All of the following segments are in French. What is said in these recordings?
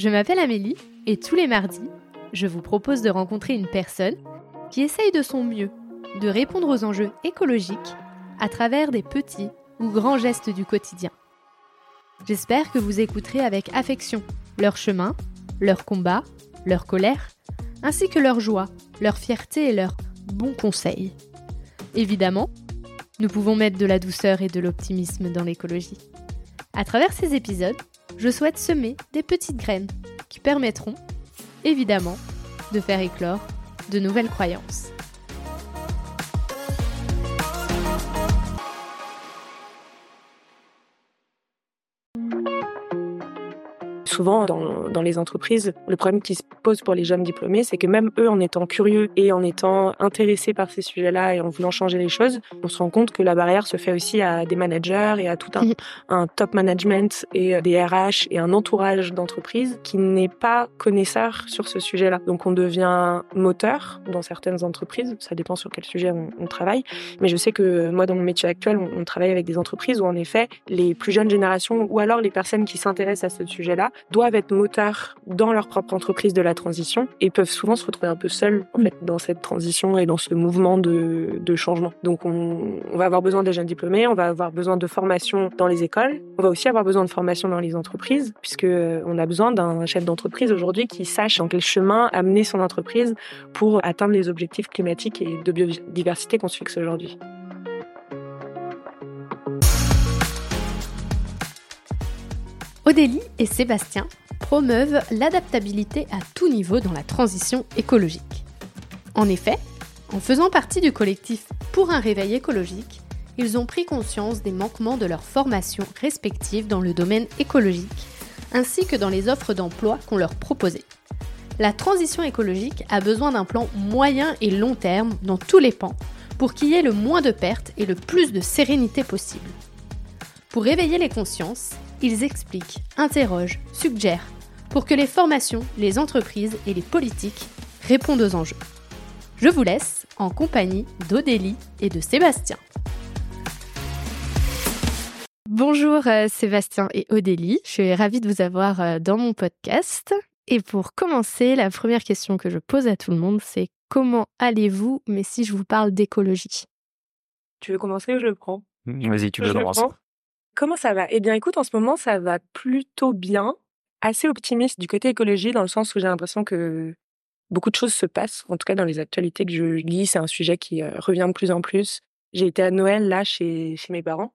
Je m'appelle Amélie et tous les mardis, je vous propose de rencontrer une personne qui essaye de son mieux de répondre aux enjeux écologiques à travers des petits ou grands gestes du quotidien. J'espère que vous écouterez avec affection leur chemin, leur combat, leur colère, ainsi que leur joie, leur fierté et leurs bons conseils. Évidemment, nous pouvons mettre de la douceur et de l'optimisme dans l'écologie. À travers ces épisodes, je souhaite semer des petites graines permettront, évidemment, de faire éclore de nouvelles croyances. souvent dans, les entreprises, le problème qui se pose pour les jeunes diplômés, c'est que même eux, en étant curieux et en étant intéressés par ces sujets-là et en voulant changer les choses, on se rend compte que la barrière se fait aussi à des managers et à tout un, un top management et des RH et un entourage d'entreprise qui n'est pas connaisseur sur ce sujet-là. Donc on devient moteur dans certaines entreprises, ça dépend sur quel sujet on, travaille, mais je sais que moi dans mon métier actuel, on, on travaille avec des entreprises où en effet les plus jeunes générations ou alors les personnes qui s'intéressent à ce sujet-là doivent être moteurs dans leur propre entreprise de la transition et peuvent souvent se retrouver un peu seuls en fait, dans cette transition et dans ce mouvement de, changement. Donc on, va avoir besoin des jeunes diplômés, on va avoir besoin de formation dans les écoles, on va aussi avoir besoin de formation dans les entreprises puisque euh, on a besoin d'un chef d'entreprise aujourd'hui qui sache dans quel chemin amener son entreprise pour atteindre les objectifs climatiques et de biodiversité qu'on se fixe aujourd'hui. Odélie et Sébastien promeuvent l'adaptabilité à tout niveau dans la transition écologique. En effet, en faisant partie du collectif Pour un réveil écologique, ils ont pris conscience des manquements de leurs formations respectives dans le domaine écologique, ainsi que dans les offres d'emploi qu'on leur proposait. La transition écologique a besoin d'un plan moyen et long terme dans tous les pans pour qu'il y ait le moins de pertes et le plus de sérénité possible. Pour réveiller les consciences, ils expliquent, interrogent, suggèrent, pour que les formations, les entreprises et les politiques répondent aux enjeux. Je vous laisse en compagnie d'Odélie et de Sébastien. Bonjour euh, Sébastien et Odélie, je suis ravie de vous avoir euh, dans mon podcast. Et pour commencer, la première question que je pose à tout le monde, c'est comment allez-vous, mais si je vous parle d'écologie? Tu veux commencer ou je le prends? Vas-y, tu veux commencer. Comment ça va? Eh bien, écoute, en ce moment, ça va plutôt bien. Assez optimiste du côté écologie, dans le sens où j'ai l'impression que beaucoup de choses se passent. En tout cas, dans les actualités que je lis, c'est un sujet qui euh, revient de plus en plus. J'ai été à Noël, là, chez, chez mes parents.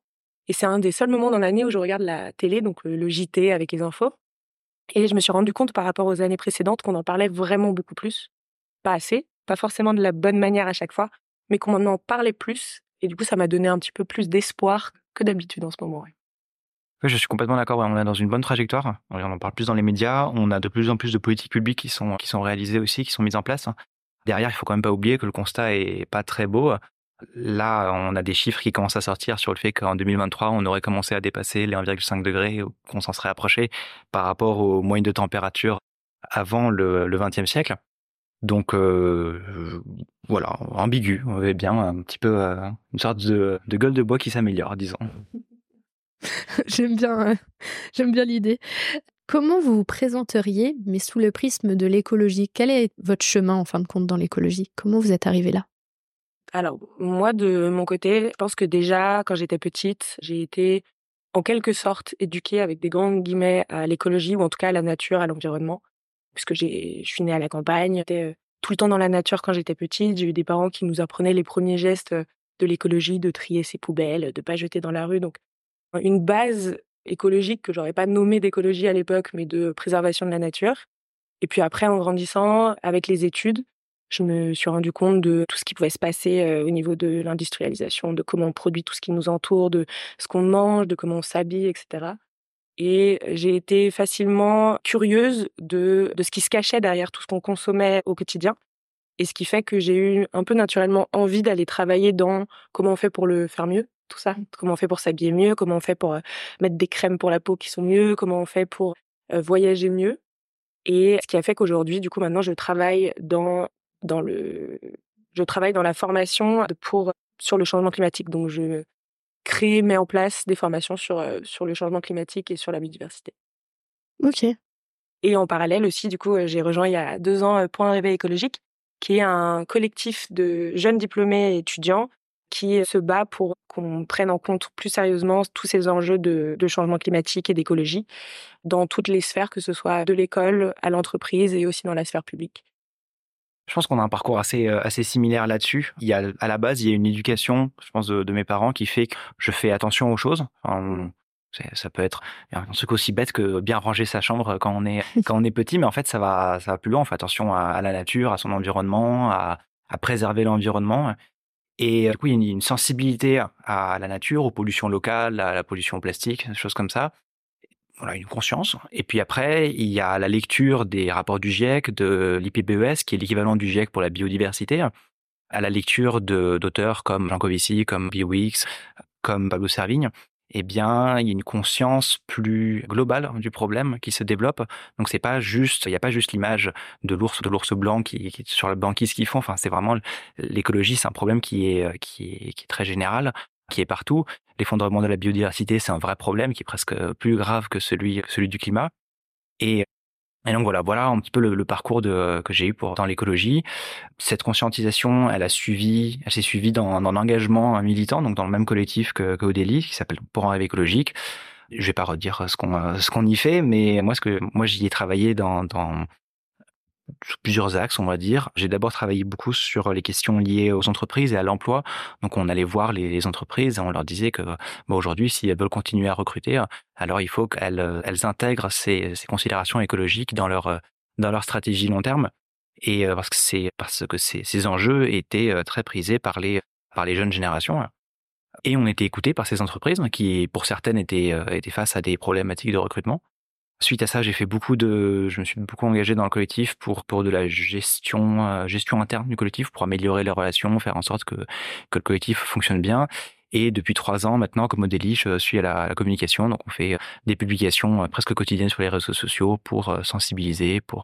Et c'est un des seuls moments dans l'année où je regarde la télé, donc le, JT avec les infos. Et je me suis rendu compte par rapport aux années précédentes qu'on en parlait vraiment beaucoup plus. Pas assez, pas forcément de la bonne manière à chaque fois, mais qu'on en parlait plus. Et du coup, ça m'a donné un petit peu plus d'espoir que d'habitude en ce moment. Je suis complètement d'accord. On est dans une bonne trajectoire. On en parle plus dans les médias. On a de plus en plus de politiques publiques qui sont, qui sont réalisées aussi, qui sont mises en place. Derrière, il faut quand même pas oublier que le constat est pas très beau. Là, on a des chiffres qui commencent à sortir sur le fait qu'en 2023, on aurait commencé à dépasser les 1,5 degrés, qu'on s'en serait approché par rapport aux moyennes de température avant le, le 20e siècle. Donc euh, voilà, ambigu, on avait bien un petit peu euh, une sorte de, gueule de bois qui s'améliore, disons. j'aime bien, euh, j'aime bien l'idée. Comment vous vous présenteriez, mais sous le prisme de l'écologie? Quel est votre chemin en fin de compte dans l'écologie? Comment vous êtes arrivé là? Alors moi, de mon côté, je pense que déjà quand j'étais petite, j'ai été en quelque sorte éduquée avec des grands guillemets à l'écologie ou en tout cas à la nature, à l'environnement puisque j'ai, je suis née à la campagne, j'étais euh, tout le temps dans la nature quand j'étais petite. J'ai eu des parents qui nous apprenaient les premiers gestes euh, de l'écologie, de trier ses poubelles, de pas jeter dans la rue. Donc, une base écologique que j'aurais pas nommée d'écologie à l'époque, mais de préservation de la nature. Et puis après, en grandissant, avec les études, je me suis rendu compte de tout ce qui pouvait se passer euh, au niveau de l'industrialisation, de comment on produit tout ce qui nous entoure, de ce qu'on mange, de comment on s'habille, etc. Et j'ai été facilement curieuse de, de ce qui se cachait derrière tout ce qu'on consommait au quotidien. Et ce qui fait que j'ai eu un peu naturellement envie d'aller travailler dans comment on fait pour le faire mieux, tout ça. Comment on fait pour s'habiller mieux, comment on fait pour mettre des crèmes pour la peau qui sont mieux, comment on fait pour voyager mieux. Et ce qui a fait qu'aujourd'hui, du coup, maintenant, je travaille dans, dans le, je travaille dans la formation pour, sur le changement climatique. Donc, je créer, met en place des formations sur, sur le changement climatique et sur la biodiversité. Ok. Et en parallèle aussi, du coup, j'ai rejoint il y a deux ans Point Réveil écologique, qui est un collectif de jeunes diplômés et étudiants qui se bat pour qu'on prenne en compte plus sérieusement tous ces enjeux de, de changement climatique et d'écologie dans toutes les sphères, que ce soit de l'école à l'entreprise et aussi dans la sphère publique. Je pense qu'on a un parcours assez euh, assez similaire là-dessus. Il y a à la base, il y a une éducation, je pense, de, mes parents qui fait que je fais attention aux choses. ça peut être un truc aussi bête que bien ranger sa chambre quand on est quand on est petit, mais en fait ça va ça va plus loin. On fait attention à, la nature, à son environnement, à, à préserver l'environnement. Et du coup, il y a une sensibilité à la nature, aux pollutions locales, à la pollution plastique, des choses comme ça voilà, une conscience. Et puis après, il y a la lecture des rapports du GIEC, de l'IPBES, qui est l'équivalent du GIEC pour la biodiversité, à la lecture d'auteurs comme Jean Covici, comme Weeks, comme Pablo Servigne. Eh bien, il y a une conscience plus globale du problème qui se développe. Donc, c'est pas juste, il n'y a pas juste l'image de l'ours, de l'ours blanc qui, qui sur la banquise qu'ils font. Enfin, c'est vraiment l'écologie, c'est un problème qui est, qui est, qui est très général qui est partout. L'effondrement de la biodiversité, c'est un vrai problème qui est presque plus grave que celui, celui du climat. Et, et donc voilà, voilà un petit peu le, parcours de, que j'ai eu pour dans l'écologie. Cette conscientisation, elle a suivi, elle s'est suivie dans, dans un engagement militant, donc dans le même collectif que, que Odélie, qui s'appelle Pour un rêve écologique. Je vais pas redire ce qu'on ce qu'on y fait, mais moi ce que moi j'y ai travaillé dans, dans plusieurs axes, on va dire. J'ai d'abord travaillé beaucoup sur les questions liées aux entreprises et à l'emploi. Donc, on allait voir les, entreprises et on leur disait que bon, aujourd'hui, si elles veulent continuer à recruter, alors il faut qu'elles elles intègrent ces, considérations écologiques dans leur dans leur stratégie long terme. Et euh, parce que c'est parce que ces, ces enjeux étaient euh, très prisés par les par les jeunes générations. Et on était écouté par ces entreprises qui, pour certaines, étaient, euh, étaient face à des problématiques de recrutement. Suite à ça, j'ai fait beaucoup de, je me suis beaucoup engagé dans le collectif pour pour de la gestion euh, gestion interne du collectif pour améliorer les relations, faire en sorte que que le collectif fonctionne bien. Et depuis trois ans maintenant, comme Odélie, je suis à la, communication, donc on fait des publications euh, presque quotidiennes sur les réseaux sociaux pour euh, sensibiliser, pour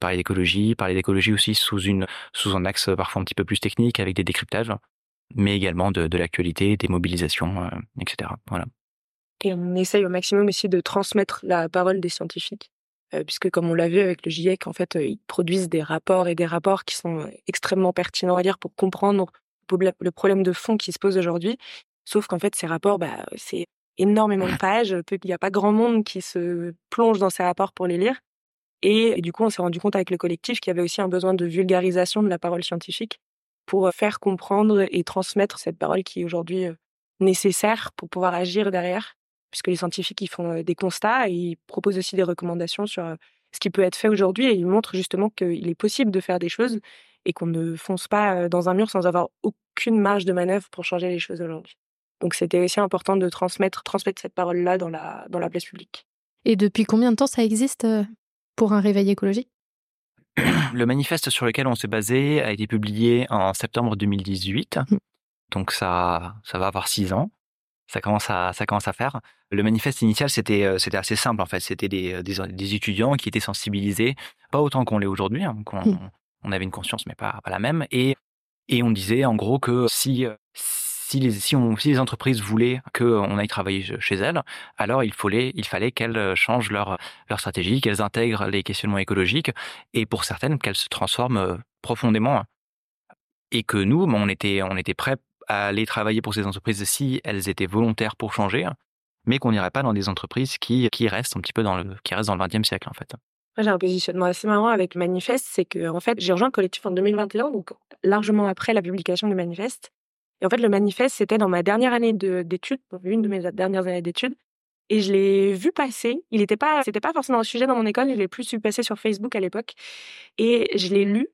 parler d'écologie, parler d'écologie aussi sous une sous un axe parfois un petit peu plus technique avec des décryptages, mais également de, de l'actualité, des mobilisations, etc. Voilà. Et on essaye au maximum aussi de transmettre la parole des scientifiques, euh, puisque comme on l'a vu avec le GIEC, en fait, euh, ils produisent des rapports et des rapports qui sont euh, extrêmement pertinents à lire pour comprendre le problème de fond qui se pose aujourd'hui. Sauf qu'en fait, ces rapports, bah, c'est énormément de pages. Il n'y a pas grand monde qui se plonge dans ces rapports pour les lire. Et, et du coup, on s'est rendu compte avec le collectif qu'il y avait aussi un besoin de vulgarisation de la parole scientifique pour faire comprendre et transmettre cette parole qui est aujourd'hui nécessaire pour pouvoir agir derrière puisque les scientifiques ils font des constats et ils proposent aussi des recommandations sur ce qui peut être fait aujourd'hui et ils montrent justement qu'il est possible de faire des choses et qu'on ne fonce pas dans un mur sans avoir aucune marge de manœuvre pour changer les choses aujourd'hui. Donc c'était aussi important de transmettre, transmettre cette parole-là dans la, dans la place publique. Et depuis combien de temps ça existe pour un réveil écologique? Le manifeste sur lequel on s'est basé a été publié en septembre 2018. Mmh. Donc ça, ça va avoir six ans ça commence à ça commence à faire. Le manifeste initial c'était euh, c'était assez simple en fait, c'était des, euh, des, des étudiants qui étaient sensibilisés, pas autant qu'on l'est aujourd'hui, hein, on, mmh. on, avait une conscience mais pas, pas la même et et on disait en gros que si si les, si, on, si les entreprises voulaient qu'on aille travailler chez elles, alors il fallait, il fallait qu'elles changent leur, leur stratégie, qu'elles intègrent les questionnements écologiques et pour certaines qu'elles se transforment euh, profondément. Et que nous, on était, on était prêts à aller travailler pour ces entreprises si elles étaient volontaires pour changer, mais qu'on n'irait pas dans des entreprises qui, qui restent un petit peu dans le, qui restent dans le 20e siècle, en fait. J'ai un positionnement assez marrant avec le manifeste, c'est que en fait, j'ai rejoint le collectif en 2021, donc largement après la publication du manifeste. Et en fait, le manifeste, c'était dans ma dernière année d'études, une de mes dernières années d'études. Et je l'ai vu passer. Il n'était pas, c'était pas forcément un sujet dans mon école. Je l'ai plus vu passer sur Facebook à l'époque. Et je l'ai lu.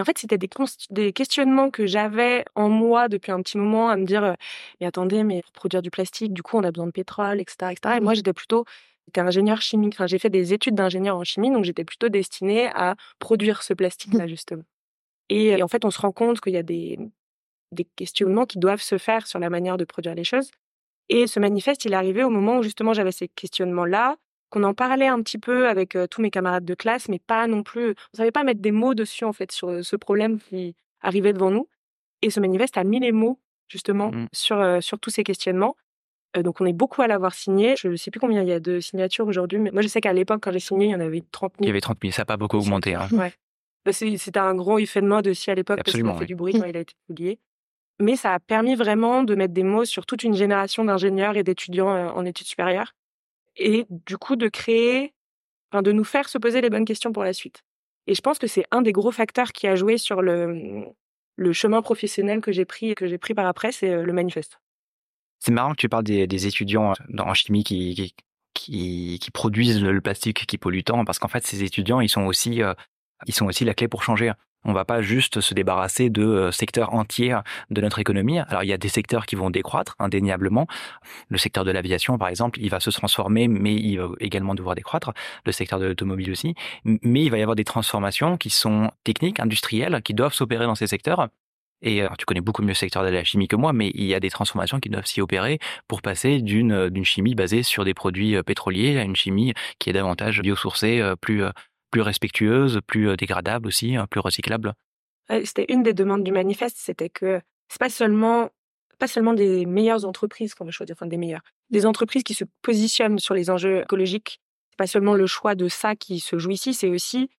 Et en fait, c'était des, des questionnements que j'avais en moi depuis un petit moment à me dire, euh, mais attendez, mais pour produire du plastique, du coup, on a besoin de pétrole, etc., etc. Et moi, j'étais plutôt, j'étais ingénieur chimique. Enfin, j'ai fait des études d'ingénieur en chimie, donc j'étais plutôt destinée à produire ce plastique-là, justement. Et, en fait, on se rend compte qu'il y a des, des questionnements qui doivent se faire sur la manière de produire les choses. Et ce manifeste, il est arrivé au moment où justement j'avais ces questionnements-là, qu'on en parlait un petit peu avec tous mes camarades de classe, mais pas non plus. On savait pas mettre des mots dessus en fait sur ce problème qui arrivait devant nous. Et ce manifeste a mis les mots justement mmh. sur sur tous ces questionnements. donc on est beaucoup à l'avoir signé. Je ne sais plus combien il y a de signatures aujourd'hui, mais moi je sais qu'à l'époque, quand j'ai signé, il y en avait 30 000. Il y avait 30 000, ça n'a pas beaucoup augmenté. Hein. Ouais. Bah, c'était un gros effet de mode aussi à l'époque parce qu'il a fait du bruit quand il a été publié. Mais ça a permis vraiment de mettre des mots sur toute une génération d'ingénieurs et d'étudiants en études supérieures. Et du coup, de créer, enfin, de nous faire se poser les bonnes questions pour la suite. Et je pense que c'est un des gros facteurs qui a joué sur le, le chemin professionnel que j'ai pris, que j'ai pris par après, c'est le manifeste. C'est marrant que tu parles des, étudiants en chimie qui, qui, qui, produisent le plastique qui pollue tant, parce qu'en fait, ces étudiants, ils sont aussi, ils sont aussi la clé pour changer. On va pas juste se débarrasser de euh, secteurs entiers de notre économie. Alors il y a des secteurs qui vont décroître indéniablement. Le secteur de l'aviation, par exemple, il va se transformer, mais il va également devoir décroître. Le secteur de l'automobile aussi. Mais il va y avoir des transformations qui sont techniques, industrielles, qui doivent s'opérer dans ces secteurs. Et tu connais beaucoup mieux le secteur de la chimie que moi, mais il y a des transformations qui doivent s'y opérer pour passer d'une d'une chimie basée sur des produits euh, pétroliers à une chimie qui est davantage biosourcée, euh, plus plus respectueuse, plus dégradable aussi, hein, plus recyclable. C'était une des demandes du manifeste, c'était que c'est pas seulement pas seulement des meilleures entreprises qu'on veut choisir, enfin des meilleures, des entreprises qui se positionnent sur les enjeux écologiques. C'est pas seulement le choix de ça qui se joue ici, c'est aussi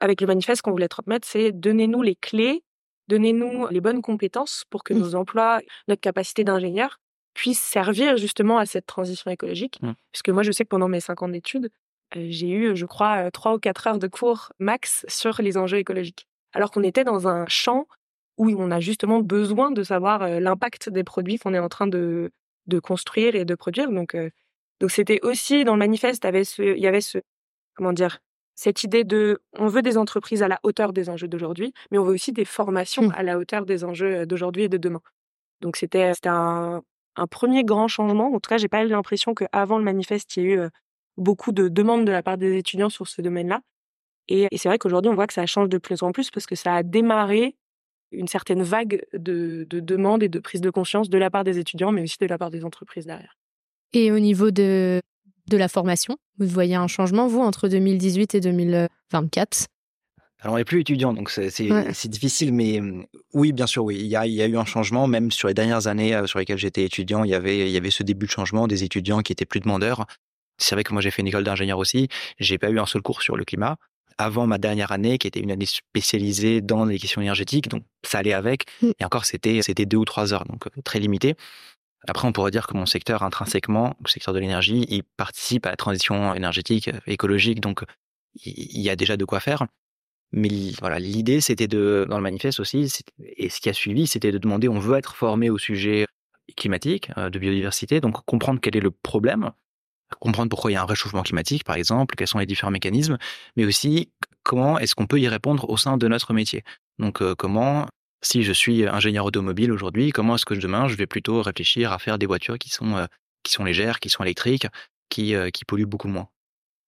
avec le manifeste qu'on voulait transmettre, c'est donnez-nous les clés, donnez-nous les bonnes compétences pour que mmh. nos emplois, notre capacité d'ingénieur puissent servir justement à cette transition écologique. Mmh. Puisque moi, je sais que pendant mes cinq ans d'études, j'ai eu, je crois, trois ou quatre heures de cours max sur les enjeux écologiques. Alors qu'on était dans un champ où on a justement besoin de savoir l'impact des produits qu'on est en train de, de construire et de produire. Donc, donc c'était aussi dans le manifeste, il y avait ce, comment dire, cette idée de, on veut des entreprises à la hauteur des enjeux d'aujourd'hui, mais on veut aussi des formations mmh. à la hauteur des enjeux d'aujourd'hui et de demain. Donc c'était, c'était un, un premier grand changement. En tout cas, j'ai pas eu l'impression qu'avant le manifeste, il y a eu beaucoup de demandes de la part des étudiants sur ce domaine-là. Et, c'est vrai qu'aujourd'hui, on voit que ça change de plus en plus parce que ça a démarré une certaine vague de, demandes et de prise de conscience de la part des étudiants, mais aussi de la part des entreprises derrière. Et au niveau de, de la formation, vous voyez un changement, vous, entre 2018 et 2024 alors, on n'est plus étudiant, donc c'est difficile, mais oui, bien sûr, oui. Il y, a, il y, a, eu un changement, même sur les dernières années euh, sur lesquelles j'étais étudiant, il y, avait, il y avait ce début de changement des étudiants qui étaient plus demandeurs. C'est vrai que moi j'ai fait une école d'ingénieur aussi, j'ai pas eu un seul cours sur le climat. Avant ma dernière année, qui était une année spécialisée dans les questions énergétiques, donc ça allait avec. Mmh. Et encore, c'était c'était deux ou trois heures, donc euh, très limité. Après, on pourrait dire que mon secteur intrinsèquement, le secteur de l'énergie, il participe à la transition énergétique, euh, écologique, donc il y a déjà de quoi faire. Mais voilà, l'idée, c'était de, dans le manifeste aussi, et ce qui a suivi, c'était de demander, on veut être formé au sujet climatique, euh, de biodiversité, donc comprendre quel est le problème, comprendre pourquoi il y a un réchauffement climatique, par exemple, quels sont les différents mécanismes, mais aussi comment est-ce qu'on peut y répondre au sein de notre métier. Donc euh, comment, si je suis ingénieur automobile aujourd'hui, comment est-ce que demain je vais plutôt réfléchir à faire des voitures qui sont euh, qui sont légères, qui sont électriques, qui euh, qui polluent beaucoup moins?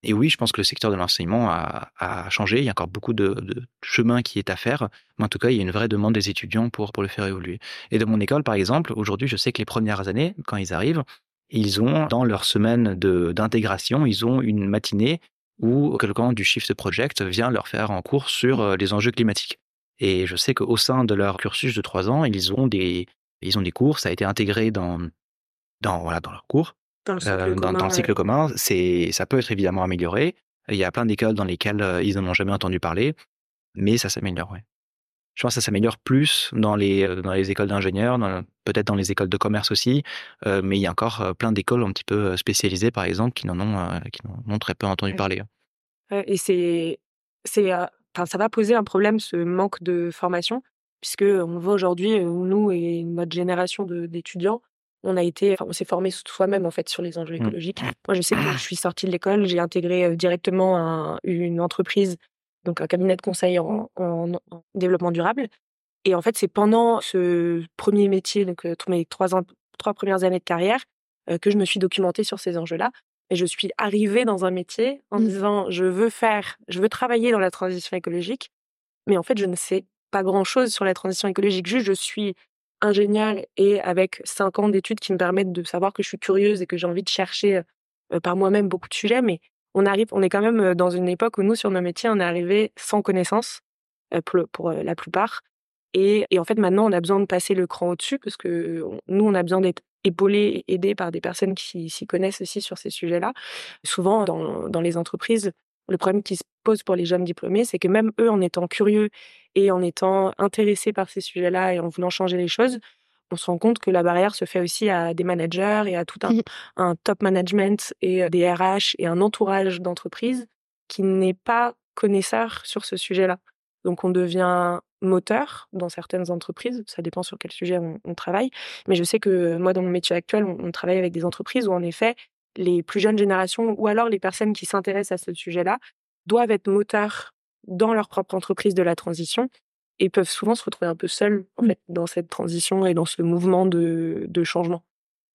Et oui, je pense que le secteur de l'enseignement a, a, changé. Il y a encore beaucoup de, de, chemin qui est à faire. Mais en tout cas, il y a une vraie demande des étudiants pour, pour le faire évoluer. Et de mon école, par exemple, aujourd'hui, je sais que les premières années, quand ils arrivent, ils ont, dans leur semaine d'intégration, ils ont une matinée où quelqu'un du Shift Project vient leur faire un cours sur euh, les enjeux climatiques. Et je sais qu'au sein de leur cursus de trois ans, ils ont des, ils ont des cours, ça a été intégré dans, dans, voilà, dans leur cours. Dans le cycle, euh, commun, dans, le cycle commun, c'est, ça peut être évidemment amélioré. Il y a plein d'écoles dans lesquelles euh, ils n'en ont jamais entendu parler, mais ça s'améliore, ouais je pense que ça s'améliore plus dans les, euh, dans les écoles d'ingénieurs, peut-être dans les écoles de commerce aussi, euh, mais il y a encore euh, plein d'écoles un petit peu spécialisées, par exemple, qui n'en ont, qui ont très peu entendu parler. Et c'est, c'est, enfin, ça va poser un problème, ce manque de formation, puisque on voit aujourd'hui, nous et notre génération d'étudiants, on a été, on s'est formé soi-même en fait sur les enjeux mmh. écologiques. Moi, je sais que je suis sortie de l'école, j'ai intégré directement une entreprise donc un cabinet de conseil en, développement durable. Et en fait, c'est pendant ce premier métier, donc euh, mes trois, trois premières années de carrière, euh, que je me suis documentée sur ces enjeux-là. Et je suis arrivée dans un métier en me mmh. disant, je veux faire, je veux travailler dans la transition écologique, mais en fait, je ne sais pas grand-chose sur la transition écologique. Juste, je suis ingénieure et avec cinq ans d'études qui me permettent de savoir que je suis curieuse et que j'ai envie de chercher euh, par moi-même beaucoup de sujets, mais on arrive, on est quand même dans une époque où nous, sur nos métiers, on est arrivé sans connaissance pour, la plupart. Et, en fait, maintenant, on a besoin de passer le cran au-dessus parce que nous, on a besoin d'être épaulé et aidé par des personnes qui s'y connaissent aussi sur ces sujets-là. Souvent, dans les entreprises, le problème qui se pose pour les jeunes diplômés, c'est que même eux, en étant curieux et en étant intéressés par ces sujets-là et en voulant changer les choses, on se rend compte que la barrière se fait aussi à des managers et à tout un, mmh. un top management et des RH et un entourage d'entreprise qui n'est pas connaisseur sur ce sujet-là. Donc on devient moteur dans certaines entreprises, ça dépend sur quel sujet on, travaille, mais je sais que moi dans mon métier actuel, on, travaille avec des entreprises où en effet, les plus jeunes générations ou alors les personnes qui s'intéressent à ce sujet-là doivent être moteurs dans leur propre entreprise de la transition et peuvent souvent se retrouver un peu seuls en mmh. fait dans cette transition et dans ce mouvement de, de changement.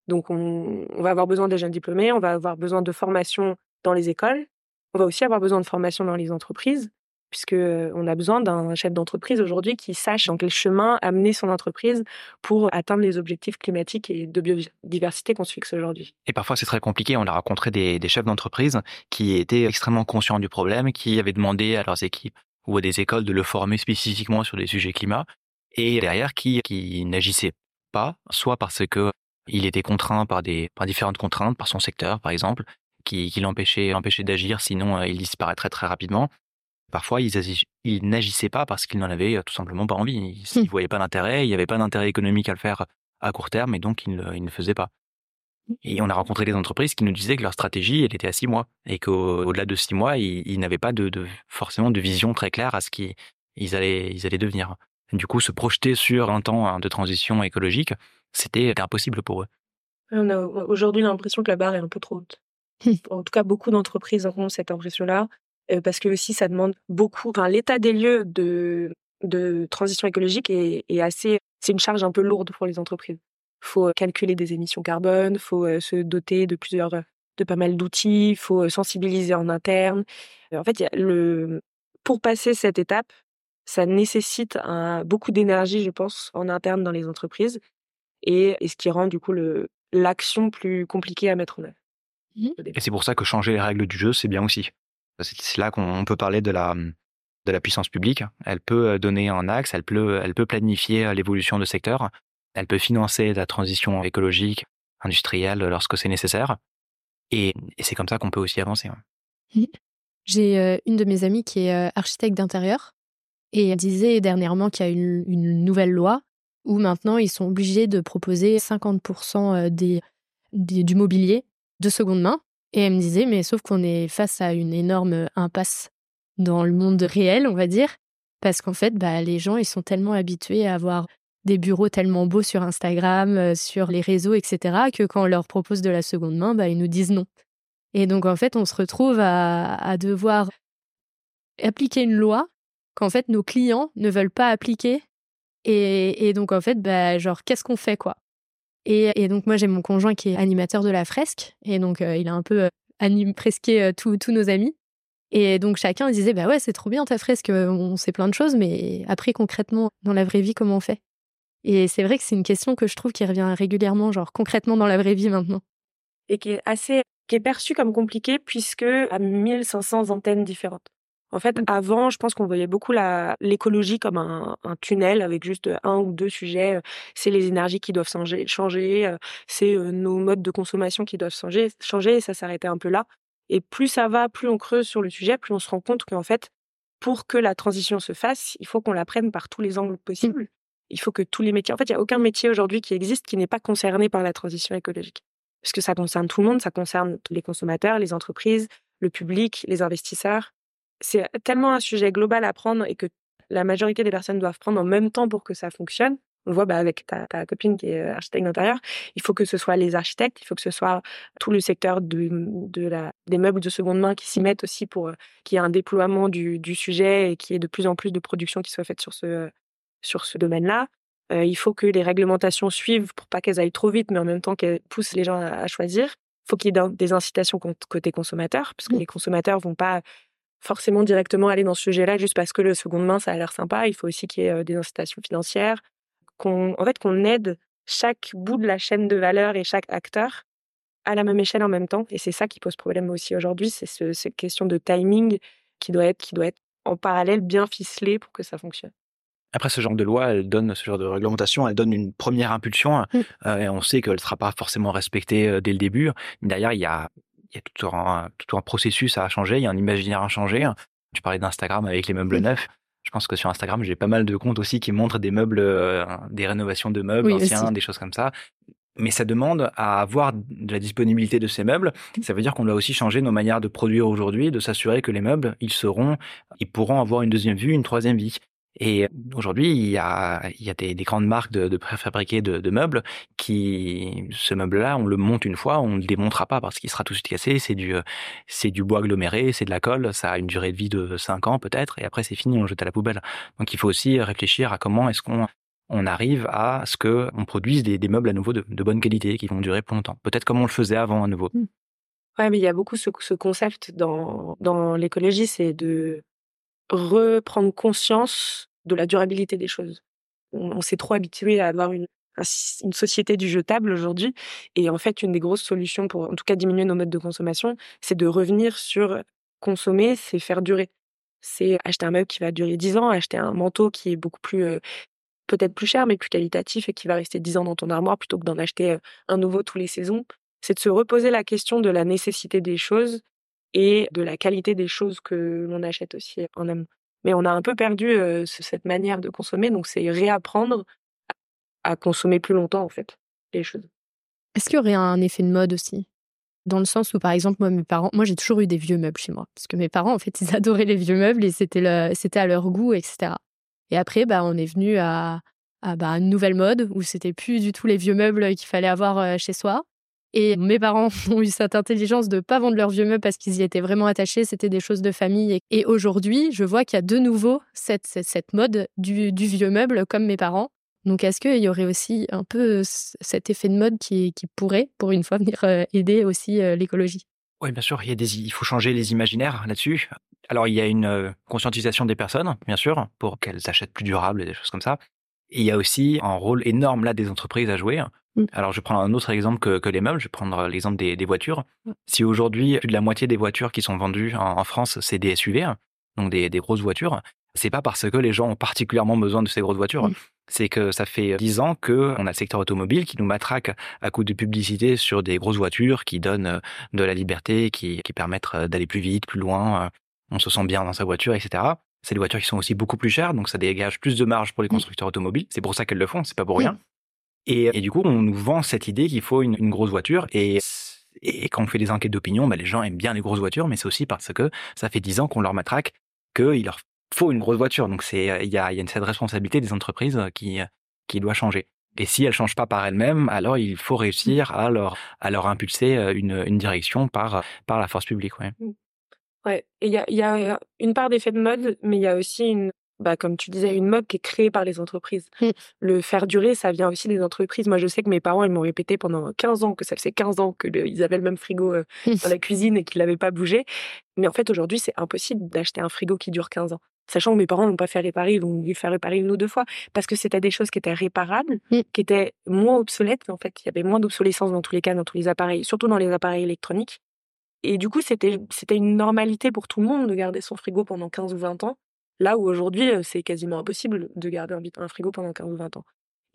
Donc on, on, va avoir besoin des jeunes diplômés, on va avoir besoin de formation dans les écoles, on va aussi avoir besoin de formation dans les entreprises puisque on a besoin d'un chef d'entreprise aujourd'hui qui sache dans quel chemin amener son entreprise pour atteindre les objectifs climatiques et de biodiversité qu'on se fixe aujourd'hui. Et parfois c'est très compliqué. On a rencontré des, des chefs d'entreprise qui étaient extrêmement conscients du problème, qui avaient demandé à leurs équipes ou à des écoles de le former spécifiquement sur des sujets climat, et derrière qui, qui n'agissaient pas, soit parce que il était contraint par des par différentes contraintes, par son secteur par exemple, qui, qui l'empêchait d'agir, sinon il disparaîtrait très rapidement, Parfois, ils, n'agissaient pas parce qu'ils n'en avaient euh, tout simplement pas envie. Ils ne mmh. voyaient pas d'intérêt, il n'y avait pas d'intérêt économique à le faire à court terme et donc ils ne, faisaient pas. Et on a rencontré des entreprises qui nous disaient que leur stratégie, elle était à six mois et qu'au-delà de six mois, ils, n'avaient pas de, forcément de vision très claire à ce qu'ils allaient, ils allaient devenir. du coup, se projeter sur un temps hein, de transition écologique, c'était impossible pour eux. On a aujourd'hui l'impression que la barre est un peu trop haute. En tout cas, beaucoup d'entreprises ont cette impression-là parce que aussi ça demande beaucoup. Enfin, l'état des lieux de de transition écologique est, est assez. C'est une charge un peu lourde pour les entreprises. Il faut calculer des émissions carbone, il faut se doter de plusieurs, de pas mal d'outils, il faut sensibiliser en interne. En fait, le pour passer cette étape, ça nécessite un, beaucoup d'énergie, je pense, en interne dans les entreprises, et, et ce qui rend du coup l'action plus compliquée à mettre en œuvre. Mmh. Et c'est pour ça que changer les règles du jeu, c'est bien aussi. C'est là qu'on peut parler de la, de la puissance publique. Elle peut donner un axe, elle peut, elle peut planifier l'évolution de secteur, elle peut financer la transition écologique, industrielle lorsque c'est nécessaire. Et, c'est comme ça qu'on peut aussi avancer. J'ai euh, une de mes amies qui est architecte d'intérieur et elle disait dernièrement qu'il y a une, nouvelle loi où maintenant ils sont obligés de proposer 50% des, du mobilier de seconde main et elle me disait, mais sauf qu'on est face à une énorme impasse dans le monde réel, on va dire, parce qu'en fait, bah, les gens, ils sont tellement habitués à avoir des bureaux tellement beaux sur Instagram, euh, sur les réseaux, etc., que quand on leur propose de la seconde main, bah, ils nous disent non. Et donc, en fait, on se retrouve à, devoir appliquer une loi qu'en fait, nos clients ne veulent pas appliquer. Et, donc, en fait, bah, genre, qu'est-ce qu'on fait, quoi? Et, donc moi j'ai mon conjoint qui est animateur de la fresque et donc euh, il a un peu euh, anim fresqué euh, tous nos amis. Et donc chacun disait bah ouais c'est trop bien ta fresque, on sait plein de choses, mais après concrètement dans la vraie vie comment on fait? Et c'est vrai que c'est une question que je trouve qui revient régulièrement, genre concrètement dans la vraie vie maintenant. Et qui est assez qui est perçue comme compliquée puisque à 1500 antennes différentes. En fait, avant, je pense qu'on voyait beaucoup la, l'écologie comme un, un, tunnel avec juste un ou deux sujets. C'est les énergies qui doivent changer, changer euh, c'est euh, nos modes de consommation qui doivent changer, changer et ça s'arrêtait un peu là. Et plus ça va, plus on creuse sur le sujet, plus on se rend compte qu'en fait, pour que la transition se fasse, il faut qu'on la prenne par tous les angles possibles. Il faut que tous les métiers, en fait, il n'y a aucun métier aujourd'hui qui existe qui n'est pas concerné par la transition écologique. Parce que ça concerne tout le monde, ça concerne les consommateurs, les entreprises, le public, les investisseurs c'est tellement un sujet global à prendre et que la majorité des personnes doivent prendre en même temps pour que ça fonctionne. On voit bah, avec ta, copine qui est euh, architecte d'intérieur, il faut que ce soit les architectes, il faut que ce soit tout le secteur de, des meubles de seconde main qui s'y mettent aussi pour euh, qu'il y ait un déploiement du, du sujet et qu'il y ait de plus en plus de production qui soit faite sur ce, sur ce domaine-là. Euh, il faut que les réglementations suivent pour pas qu'elles aillent trop vite, mais en même temps qu'elles poussent les gens à, à choisir. Il faut qu'il y ait des incitations côté consommateur, parce que mmh. les consommateurs vont pas forcément directement aller dans ce sujet-là juste parce que le seconde main, ça a l'air sympa. Il faut aussi qu'il y ait euh, des incitations financières, qu'on, en fait, qu'on aide chaque bout de la chaîne de valeur et chaque acteur à la même échelle en même temps. Et c'est ça qui pose problème aussi aujourd'hui, c'est ce, cette question de timing qui doit être, qui doit être en parallèle bien ficelé pour que ça fonctionne. Après, ce genre de loi, elle donne ce genre de réglementation, elle donne une première impulsion. Mm. Euh, et on sait qu'elle ne sera pas forcément respectée euh, dès le début. Mais derrière, il y a, il y a tout, un, tout un processus à changer, il y a un imaginaire à changer. Tu parlais d'Instagram avec les meubles neufs. Je pense que sur Instagram, j'ai pas mal de comptes aussi qui montrent des meubles, euh, des rénovations de meubles anciens, des choses comme ça. Mais ça demande à avoir de la disponibilité de ces meubles. Ça veut dire qu'on doit aussi changer nos manières de produire aujourd'hui, de s'assurer que les meubles, ils seront, ils pourront avoir une deuxième vue, une troisième vie. Et aujourd'hui, il y a, des, des grandes marques de, préfabriqués de, meubles qui, ce meuble-là, on le monte une fois, on le démontera pas parce qu'il sera tout de suite cassé. C'est du, c'est du bois aggloméré, c'est de la colle, ça a une durée de vie de 5 ans peut-être, et après c'est fini, on le jette à la poubelle. Donc il faut aussi réfléchir à comment est-ce qu'on on arrive à ce que on produise des, meubles à nouveau de, bonne qualité qui vont durer plus longtemps. Peut-être comme on le faisait avant à nouveau. Mmh. Ouais, mais il y a beaucoup ce, ce concept dans l'écologie, c'est de reprendre conscience de la durabilité des choses. On, s'est trop habitué à avoir une, une société du jetable aujourd'hui. Et en fait, une des grosses solutions pour, en tout cas, diminuer nos modes de consommation, c'est de revenir sur consommer, c'est faire durer. C'est acheter un meuble qui va durer 10 ans, acheter un manteau qui est beaucoup plus, euh, peut-être plus cher, mais plus qualitatif et qui va rester 10 ans dans ton armoire plutôt que d'en acheter euh, un nouveau tous les saisons. C'est de se reposer la question de la nécessité des choses et de la qualité des choses que l'on achète aussi en amont. Mais on a un peu perdu cette manière de consommer, donc c'est réapprendre à consommer plus longtemps en fait les choses. Est-ce qu'il y aurait un effet de mode aussi? Dans le sens où, par exemple, moi, mes parents, moi, j'ai toujours eu des vieux meubles chez moi, parce que mes parents, en fait, ils adoraient les vieux meubles et c'était, c'était à leur goût, etc. Et après, bah, on est venu à, à bah, une nouvelle mode où c'était plus du tout les vieux meubles qu'il fallait avoir chez soi. Et mes parents ont eu cette intelligence de ne pas vendre leurs vieux meubles parce qu'ils y étaient vraiment attachés, c'était des choses de famille. Et aujourd'hui, je vois qu'il y a de nouveau cette, mode du, vieux meuble comme mes parents. Donc est-ce qu'il y aurait aussi un peu cet effet de mode qui, qui pourrait, pour une fois, venir euh, aider aussi euh, l'écologie? Oui, bien sûr, il, y a des, il faut changer les imaginaires là-dessus. Alors, il y a une euh, conscientisation des personnes, bien sûr, pour qu'elles achètent plus durable et des choses comme ça. Et il y a aussi un rôle énorme là des entreprises à jouer. Mmh. Alors, je vais prendre un autre exemple que, que les meubles. Je vais prendre l'exemple des, des, voitures. Mmh. Si aujourd'hui, plus de la moitié des voitures qui sont vendues en, en France, c'est des SUV, donc des, des grosses voitures, c'est pas parce que les gens ont particulièrement besoin de ces grosses voitures. C'est que ça fait dix ans que on a le secteur automobile qui nous matraque à coup de publicité sur des grosses voitures qui donnent euh, de la liberté, qui, qui permettent euh, d'aller plus vite, plus loin. Euh, on se sent bien dans sa voiture, etc. C'est des voitures qui sont aussi beaucoup plus chères, donc ça dégage plus de marge pour les constructeurs automobiles. C'est pour ça qu'elles le font, c'est pas pour rien. Et, du coup, on nous vend cette idée qu'il faut une, une, grosse voiture. Et, quand on fait des enquêtes d'opinion, bah, les gens aiment bien les grosses voitures, mais c'est aussi parce que ça fait dix ans qu'on leur matraque qu'il leur faut une grosse voiture. Donc il y a, a cette responsabilité des entreprises qui qui doit changer. Et si elles changent pas par elles-mêmes, alors il faut réussir à leur à leur impulser une, une direction par par la force publique. Ouais. Mmh. Ouais. Et il y a, y a une part d'effet de mode, mais il y a aussi une bah, comme tu disais, une mode qui est créée par les entreprises. Mmh. Le faire durer, ça vient aussi des entreprises. Moi, je sais que mes parents, ils m'ont répété pendant 15 ans que ça faisait 15 ans qu'ils avaient le même frigo euh, mmh. dans la cuisine et qu'ils l'avaient pas bougé. Mais en fait, aujourd'hui, c'est impossible d'acheter un frigo qui dure 15 ans. Sachant que mes parents n'ont pas fait réparer, ils l'ont dû faire réparer une ou deux fois. Parce que c'était des choses qui étaient réparables, mmh. qui étaient moins obsolètes. En fait, il y avait moins d'obsolescence dans tous les cas, dans tous les appareils, surtout dans les appareils électroniques. Et du coup, c'était, c'était une normalité pour tout le monde de garder son frigo pendant 15 ou 20 ans. Là où aujourd'hui, c'est quasiment impossible de garder un, frigo pendant 15 ou 20 ans.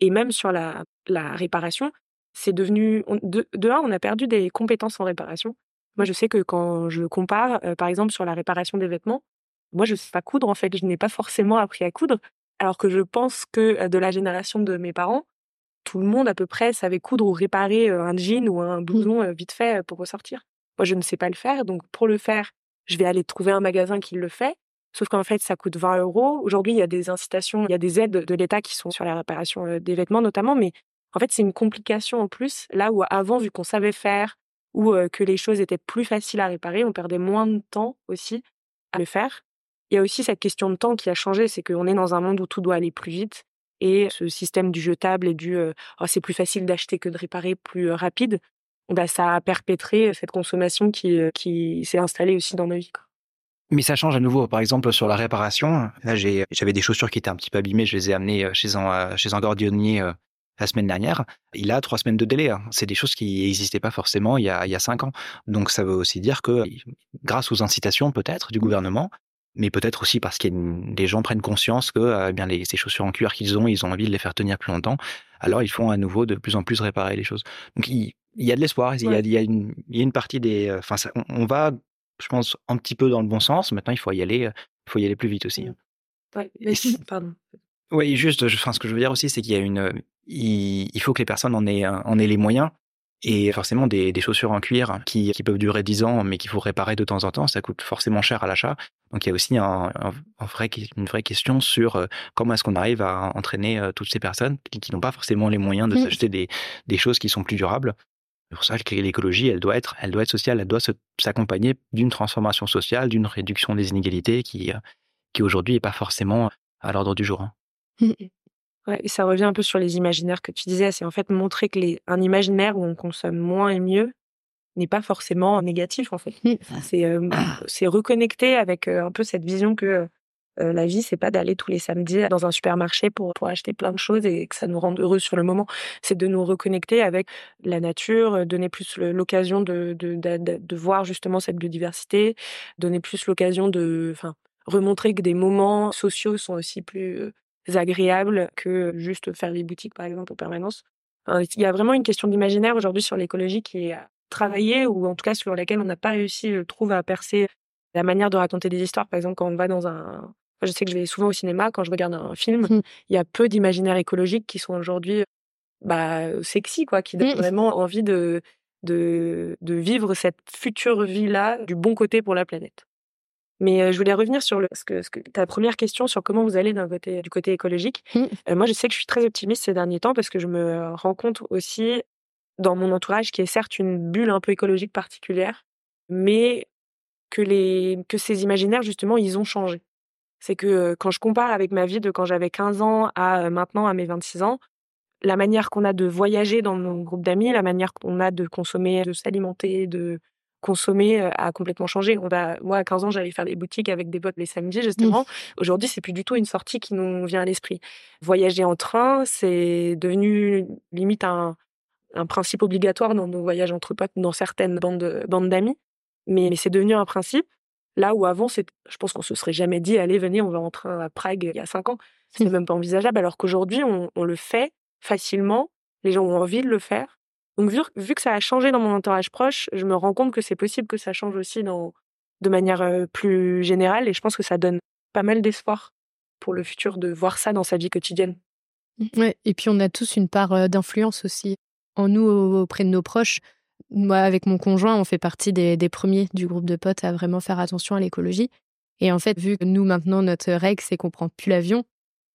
Et même sur la, la réparation, c'est devenu. de, de un, on a perdu des compétences en réparation. Moi, je sais que quand je compare, par exemple, sur la réparation des vêtements, moi, je sais pas coudre, en fait. Je n'ai pas forcément appris à coudre. Alors que je pense que de la génération de mes parents, tout le monde à peu près savait coudre ou réparer un jean ou un mmh. blouson vite fait pour ressortir. Moi, je ne sais pas le faire. Donc, pour le faire, je vais aller trouver un magasin qui le fait. Sauf qu'en fait, ça coûte 20 euros. Aujourd'hui, il y a des incitations, il y a des aides de l'État qui sont sur la réparation des vêtements notamment, mais en fait, c'est une complication en plus. Là où avant, vu qu'on savait faire ou que les choses étaient plus faciles à réparer, on perdait moins de temps aussi à le faire. Il y a aussi cette question de temps qui a changé, c'est qu'on est dans un monde où tout doit aller plus vite. Et ce système du jetable et du oh, c'est plus facile d'acheter que de réparer plus rapide, bah, ça a perpétré cette consommation qui, qui s'est installée aussi dans nos vies. Mais ça change à nouveau. Par exemple, sur la réparation, là, j'avais des chaussures qui étaient un petit peu abîmées. Je les ai amenées euh, chez un, euh, chez un gordionnier euh, la semaine dernière. Il a trois semaines de délai. Hein. C'est des choses qui n'existaient pas forcément il y, a, il y a cinq ans. Donc, ça veut aussi dire que grâce aux incitations, peut-être, du gouvernement, mais peut-être aussi parce que les gens prennent conscience que eh bien les, ces chaussures en cuir qu'ils ont, ils ont envie de les faire tenir plus longtemps. Alors ils font à nouveau de plus en plus réparer les choses. Donc il, y a de l'espoir, il, il, y a une, il y a une partie des, enfin on, va, je pense, un petit peu dans le bon sens. Maintenant il faut y aller, il faut y aller plus vite aussi. Ouais, pardon. Oui, juste, enfin, ce que je veux dire aussi, c'est qu'il y a une, il, faut que les personnes en aient, en aient les moyens. Et forcément, des, des chaussures en cuir qui, qui, peuvent durer 10 ans, mais qu'il faut réparer de temps en temps, ça coûte forcément cher à l'achat. Donc il y a aussi un, un, vrai, une vraie question sur euh, comment est-ce qu'on arrive à entraîner euh, toutes ces personnes qui, qui n'ont pas forcément les moyens de mmh. s'acheter des, des choses qui sont plus durables. C'est pour ça que l'écologie, elle doit être, elle doit être sociale, elle doit s'accompagner d'une transformation sociale, d'une réduction des inégalités qui, euh, qui aujourd'hui n'est pas forcément à l'ordre du jour. Hein. Ouais, et ça revient un peu sur les imaginaires que tu disais, c'est en fait montrer que les, un imaginaire où on consomme moins et mieux n'est pas forcément négatif en fait. C'est euh, c'est reconnecter avec euh, un peu cette vision que euh, la vie c'est pas d'aller tous les samedis dans un supermarché pour, acheter plein de choses et que ça nous rende heureux sur le moment. C'est de nous reconnecter avec la nature, donner plus l'occasion de de, voir justement cette biodiversité, donner plus l'occasion de, enfin, remontrer que des moments sociaux sont aussi plus agréables que juste faire les boutiques, par exemple, en permanence. il y a vraiment une question d'imaginaire aujourd'hui sur l'écologie qui est travaillée, ou en tout cas sur laquelle on n'a pas réussi, je trouve, à percer la manière de raconter des histoires. Par exemple, quand on va dans un... je sais que je vais souvent au cinéma, quand je regarde un film, mmh. il y a peu d'imaginaires écologiques qui sont aujourd'hui bah, sexy, quoi, qui donnent mmh. vraiment envie de, de, de vivre cette future vie-là du bon côté pour la planète. Mais je voulais revenir sur le, ce que, ce que, ta première question sur comment vous allez côté, du côté écologique. Mmh. moi, je sais que je suis très optimiste ces derniers temps parce que je me rends compte aussi dans mon entourage qui est certes une bulle un peu écologique particulière, mais que, les, que ces imaginaires, justement, ils ont changé. C'est que quand je compare avec ma vie de quand j'avais 15 ans à maintenant à mes 26 ans, la manière qu'on a de voyager dans mon groupe d'amis, la manière qu'on a de consommer, de s'alimenter, de consommer a complètement changé. On va, moi, à 15 ans, j'allais faire des boutiques avec des potes les samedis, justement. Aujourd'hui, c'est plus du tout une sortie qui nous vient à l'esprit. Voyager en train, c'est devenu limite un, un principe obligatoire dans nos voyages entre potes, dans certaines bandes, bandes d'amis. Mais, mais c'est devenu un principe. Là où avant, c'est, je pense qu'on se serait jamais dit, allez, venez, on va en train à Prague il y a 5 ans. C'est mmh. même pas envisageable. Alors qu'aujourd'hui, on, on le fait facilement. Les gens ont envie de le faire. Donc vu, vu, que ça a changé dans mon entourage proche, je me rends compte que c'est possible que ça change aussi dans, de manière plus générale et je pense que ça donne pas mal d'espoir pour le futur de voir ça dans sa vie quotidienne. Mmh, ouais, et puis on a tous une part d'influence aussi en nous auprès de nos proches. Moi, avec mon conjoint, on fait partie des, premiers du groupe de potes à vraiment faire attention à l'écologie. Et en fait, vu que nous, maintenant, notre règle, c'est qu'on prend plus l'avion,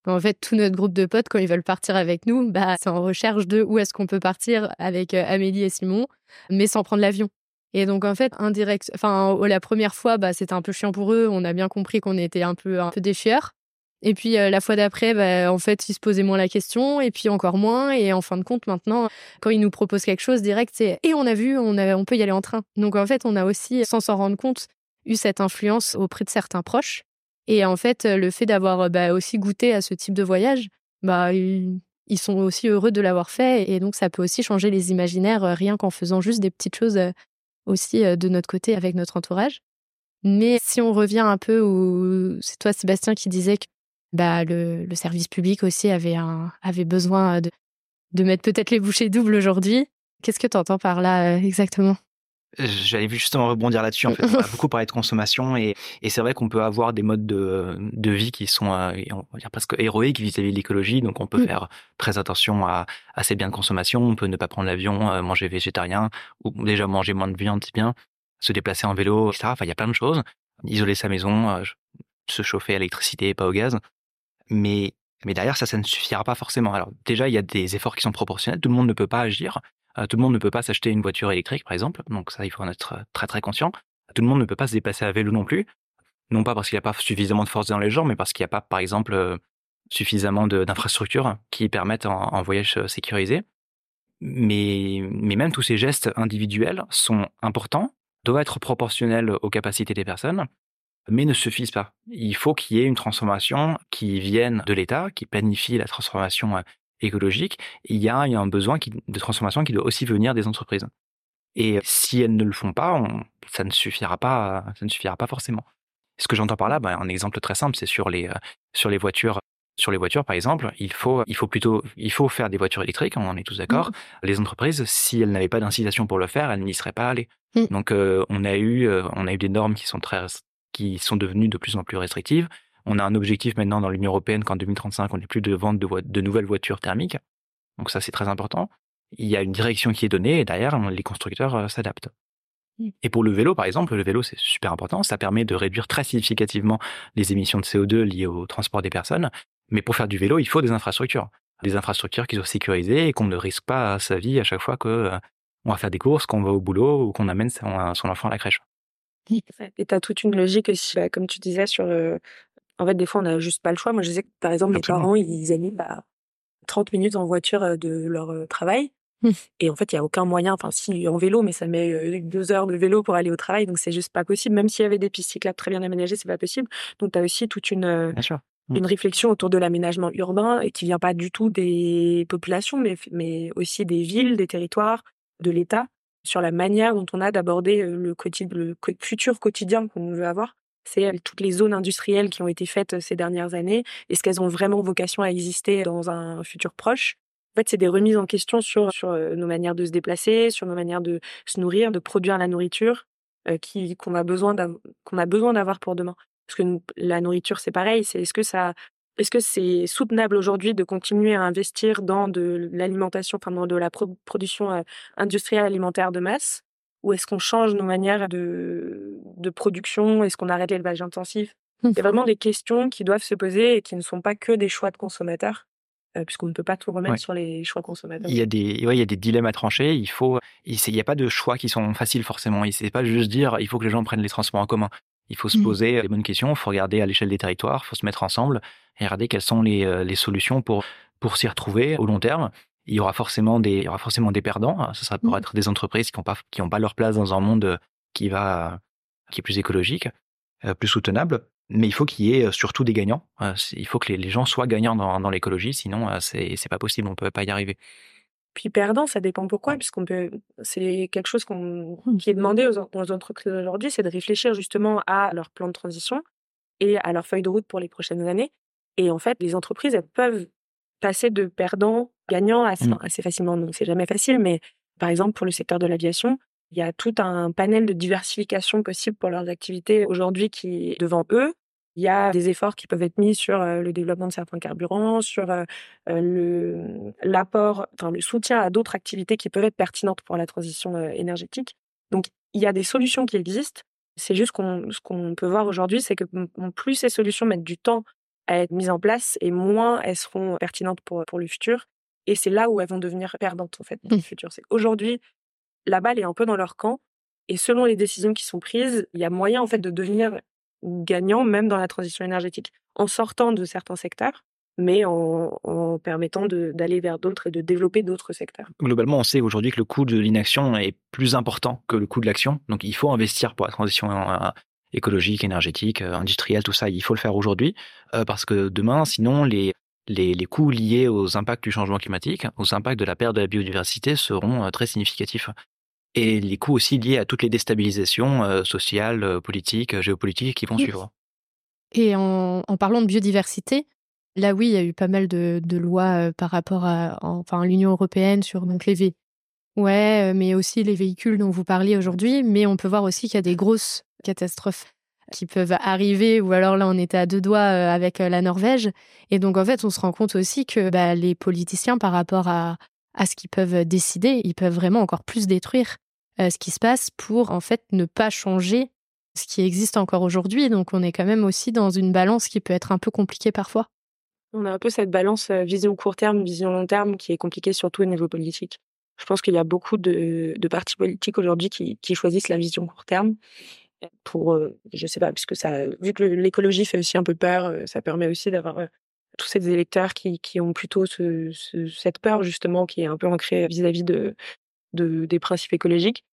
en fait, tout notre groupe de potes, quand ils veulent partir avec nous, bah, c'est en recherche de où est-ce qu'on peut partir avec euh, Amélie et Simon, mais sans prendre l'avion. Et donc, en fait, indirect, enfin, la première fois, bah, c'était un peu chiant pour eux. On a bien compris qu'on était un peu, un peu des Et puis, euh, la fois d'après, bah, en fait, ils se posaient moins la question, et puis encore moins. Et en fin de compte, maintenant, quand ils nous proposent quelque chose direct, c'est et on a vu, on, peut y aller en train. Donc, en fait, on a aussi, sans s'en rendre compte, eu cette influence auprès de certains proches. Et en fait, le fait d'avoir bah, aussi goûté à ce type de voyage, bah, ils sont aussi heureux de l'avoir fait. Et donc, ça peut aussi changer les imaginaires rien qu'en faisant juste des petites choses aussi de notre côté avec notre entourage. Mais si on revient un peu où c'est toi, Sébastien, qui disais que bah, le, le service public aussi avait, un, avait besoin de, de mettre peut-être les bouchées doubles aujourd'hui. Qu'est-ce que tu entends par là exactement? J'allais justement rebondir là-dessus. En fait, on a beaucoup parlé de consommation et, et c'est vrai qu'on peut avoir des modes de, de vie qui sont, euh, on va dire presque héroïques vis-à-vis de l'écologie. Donc, on peut mm. faire très attention à, à ses biens de consommation. On peut ne pas prendre l'avion, euh, manger végétarien ou déjà manger moins de viande, c'est bien. Se déplacer en vélo, etc. Enfin, il y a plein de choses. Isoler sa maison, euh, se chauffer à l'électricité et pas au gaz. Mais mais derrière, ça, ça ne suffira pas forcément. Alors déjà, il y a des efforts qui sont proportionnels. Tout le monde ne peut pas agir. Euh, tout le monde ne peut pas s'acheter une voiture électrique, par exemple. Donc ça, il faut en être euh, très très conscient. Tout le monde ne peut pas se déplacer à vélo non plus. Non pas parce qu'il n'y a pas suffisamment de force dans les gens, mais parce qu'il n'y a pas, par exemple, euh, suffisamment d'infrastructures qui permettent un, voyage sécurisé. Mais, mais même tous ces gestes individuels sont importants, doivent être proportionnels aux capacités des personnes, mais ne suffisent pas. Il faut qu'il y ait une transformation qui vienne de l'État, qui planifie la transformation écologique, il y a, un besoin de transformation qui doit aussi venir des entreprises. Et si elles ne le font pas, ça ne suffira pas, ça ne suffira pas forcément. Ce que j'entends par là, bah, un exemple très simple, c'est sur les, sur les voitures sur les voitures, par exemple, il faut, il faut plutôt, il faut faire des voitures électriques, on est tous d'accord. Mmh. Les entreprises, si elles n'avaient pas d'incitation pour le faire, elles n'y seraient pas allées. Mmh. Donc, on a eu, on a eu des normes qui sont très, qui sont devenues de plus en plus restrictives. On a un objectif maintenant dans l'Union européenne qu'en 2035, on n'ait plus de vente de, de nouvelles voitures thermiques. Donc ça, c'est très important. Il y a une direction qui est donnée et derrière, les constructeurs s'adaptent. Mmh. Et pour le vélo, par exemple, le vélo, c'est super important. Ça permet de réduire très significativement les émissions de CO2 liées au transport des personnes. Mais pour faire du vélo, il faut des infrastructures. Des infrastructures qui soient sécurisées et qu'on ne risque pas sa vie à chaque fois qu'on euh, va faire des courses, qu'on va au boulot ou qu'on amène son, enfant à la crèche. Et tu as toute une logique aussi, bah, comme tu disais, sur. Euh, en fait, des fois, on n'a juste pas le choix. Moi, je sais que, par exemple, mes parents, ils animent bah, 30 minutes en voiture euh, de leur travail. Mmh. Et en fait, il y a aucun moyen, enfin, si en vélo, mais ça met deux heures de vélo pour aller au travail, donc c'est juste pas possible. Même s'il y avait des pistes cyclables très bien aménagées, c'est pas possible. Donc, tu as aussi toute une, mmh. une réflexion autour de l'aménagement urbain et qui vient pas du tout des populations, mais, mais aussi des villes, des territoires, de l'État, sur la manière dont on a d'aborder le, futur quotidien qu'on veut avoir. C'est toutes les zones industrielles qui ont été faites ces dernières années. Est-ce qu'elles ont vraiment vocation à exister dans un futur proche en fait, c'est des remises en question sur, nos manières de se déplacer, sur nos manières de se nourrir, de produire la nourriture qu'on a besoin d'avoir pour demain. Parce que la nourriture, c'est pareil. C'est est-ce que ça, est-ce que c'est soutenable aujourd'hui de continuer à investir dans de l'alimentation, enfin dans de la production euh, industrielle alimentaire de masse, ou est-ce qu'on change nos manières de, de production? Est-ce qu'on arrête l'élevage intensif? Mmh. C'est vraiment des questions qui doivent se poser et qui ne sont pas que des choix de consommateurs. Euh, puisqu'on ne peut pas tout remettre sur les choix consommateurs. Il y a des, ouais, il y a des dilemmes à trancher. Il faut, il n'y a pas de choix qui sont faciles forcément. Il ne pas juste dire, il faut que les gens prennent les transports en commun. Il faut se mmh. poser les bonnes questions. Il faut regarder à l'échelle des territoires. Il faut se mettre ensemble et regarder quelles sont les, euh, les solutions pour pour s'y retrouver au long terme. Il y aura forcément des, il y aura forcément des perdants. Ce sera pour être des entreprises qui n'ont pas, qui ont pas leur place dans un monde qui va, qui est plus écologique, euh, plus soutenable. Mais il faut qu'il y ait surtout des gagnants. Il faut que les gens soient gagnants dans, l'écologie, sinon c'est c'est pas possible, on peut pas y arriver. Puis perdant, ça dépend pourquoi, puisqu'on peut, c'est quelque chose qu'on, mmh. qui est demandé aux, aux entreprises aujourd'hui, c'est de réfléchir justement à leur plan de transition et à leur feuille de route pour les prochaines années. Et en fait, les entreprises, elles peuvent passer de perdants gagnants assez, mmh. assez facilement. Donc c'est jamais facile, mais par exemple pour le secteur de l'aviation, il y a tout un panel de diversification possible pour leurs activités aujourd'hui qui est devant eux. Il y a des efforts qui peuvent être mis sur le développement de certains carburants, sur le l'apport, enfin le soutien à d'autres activités qui peuvent être pertinentes pour la transition énergétique. Donc il y a des solutions qui existent. C'est juste qu'on ce qu'on peut voir aujourd'hui, c'est que plus ces solutions mettent du temps à être mises en place et moins elles seront pertinentes pour pour le futur. Et c'est là où elles vont devenir perdantes en fait dans le mmh. futur. C'est aujourd'hui la balle est un peu dans leur camp. Et selon les décisions qui sont prises, il y a moyen en fait de devenir gagnant même dans la transition énergétique, en sortant de certains secteurs, mais en, permettant d'aller vers d'autres et de développer d'autres secteurs. Globalement, on sait aujourd'hui que le coût de l'inaction est plus important que le coût de l'action. Donc il faut investir pour la transition euh, écologique, énergétique, euh, industrielle, tout ça, il faut le faire aujourd'hui, euh, parce que demain, sinon, les, les, les, coûts liés aux impacts du changement climatique, aux impacts de la perte de la biodiversité seront très significatifs et les coûts aussi liés à toutes les déstabilisations euh, sociales, euh, politiques, géopolitiques qui vont suivre. Et en, parlant de biodiversité, là oui, il y a eu pas mal de, lois euh, par rapport à enfin l'Union européenne sur donc les v... ouais, mais aussi les véhicules dont vous parliez aujourd'hui. Mais on peut voir aussi qu'il y a des grosses catastrophes qui peuvent arriver, ou alors là on était à deux doigts avec la Norvège. Et donc en fait on se rend compte aussi que bah, les politiciens par rapport à, à ce qu'ils peuvent décider, ils peuvent vraiment encore plus détruire euh, ce qui se passe pour en fait ne pas changer ce qui existe encore aujourd'hui. Donc on est quand même aussi dans une balance qui peut être un peu compliquée parfois. On a un peu cette balance euh, vision court terme, vision long terme qui est compliquée surtout au niveau politique. Je pense qu'il y a beaucoup de, partis politiques aujourd'hui qui, choisissent la vision court terme pour, euh, je sais pas, puisque ça, vu que l'écologie fait aussi un peu peur, ça permet aussi d'avoir tous ces électeurs qui, ont plutôt cette peur justement qui est un peu ancrée vis-à-vis de, des principes écologiques.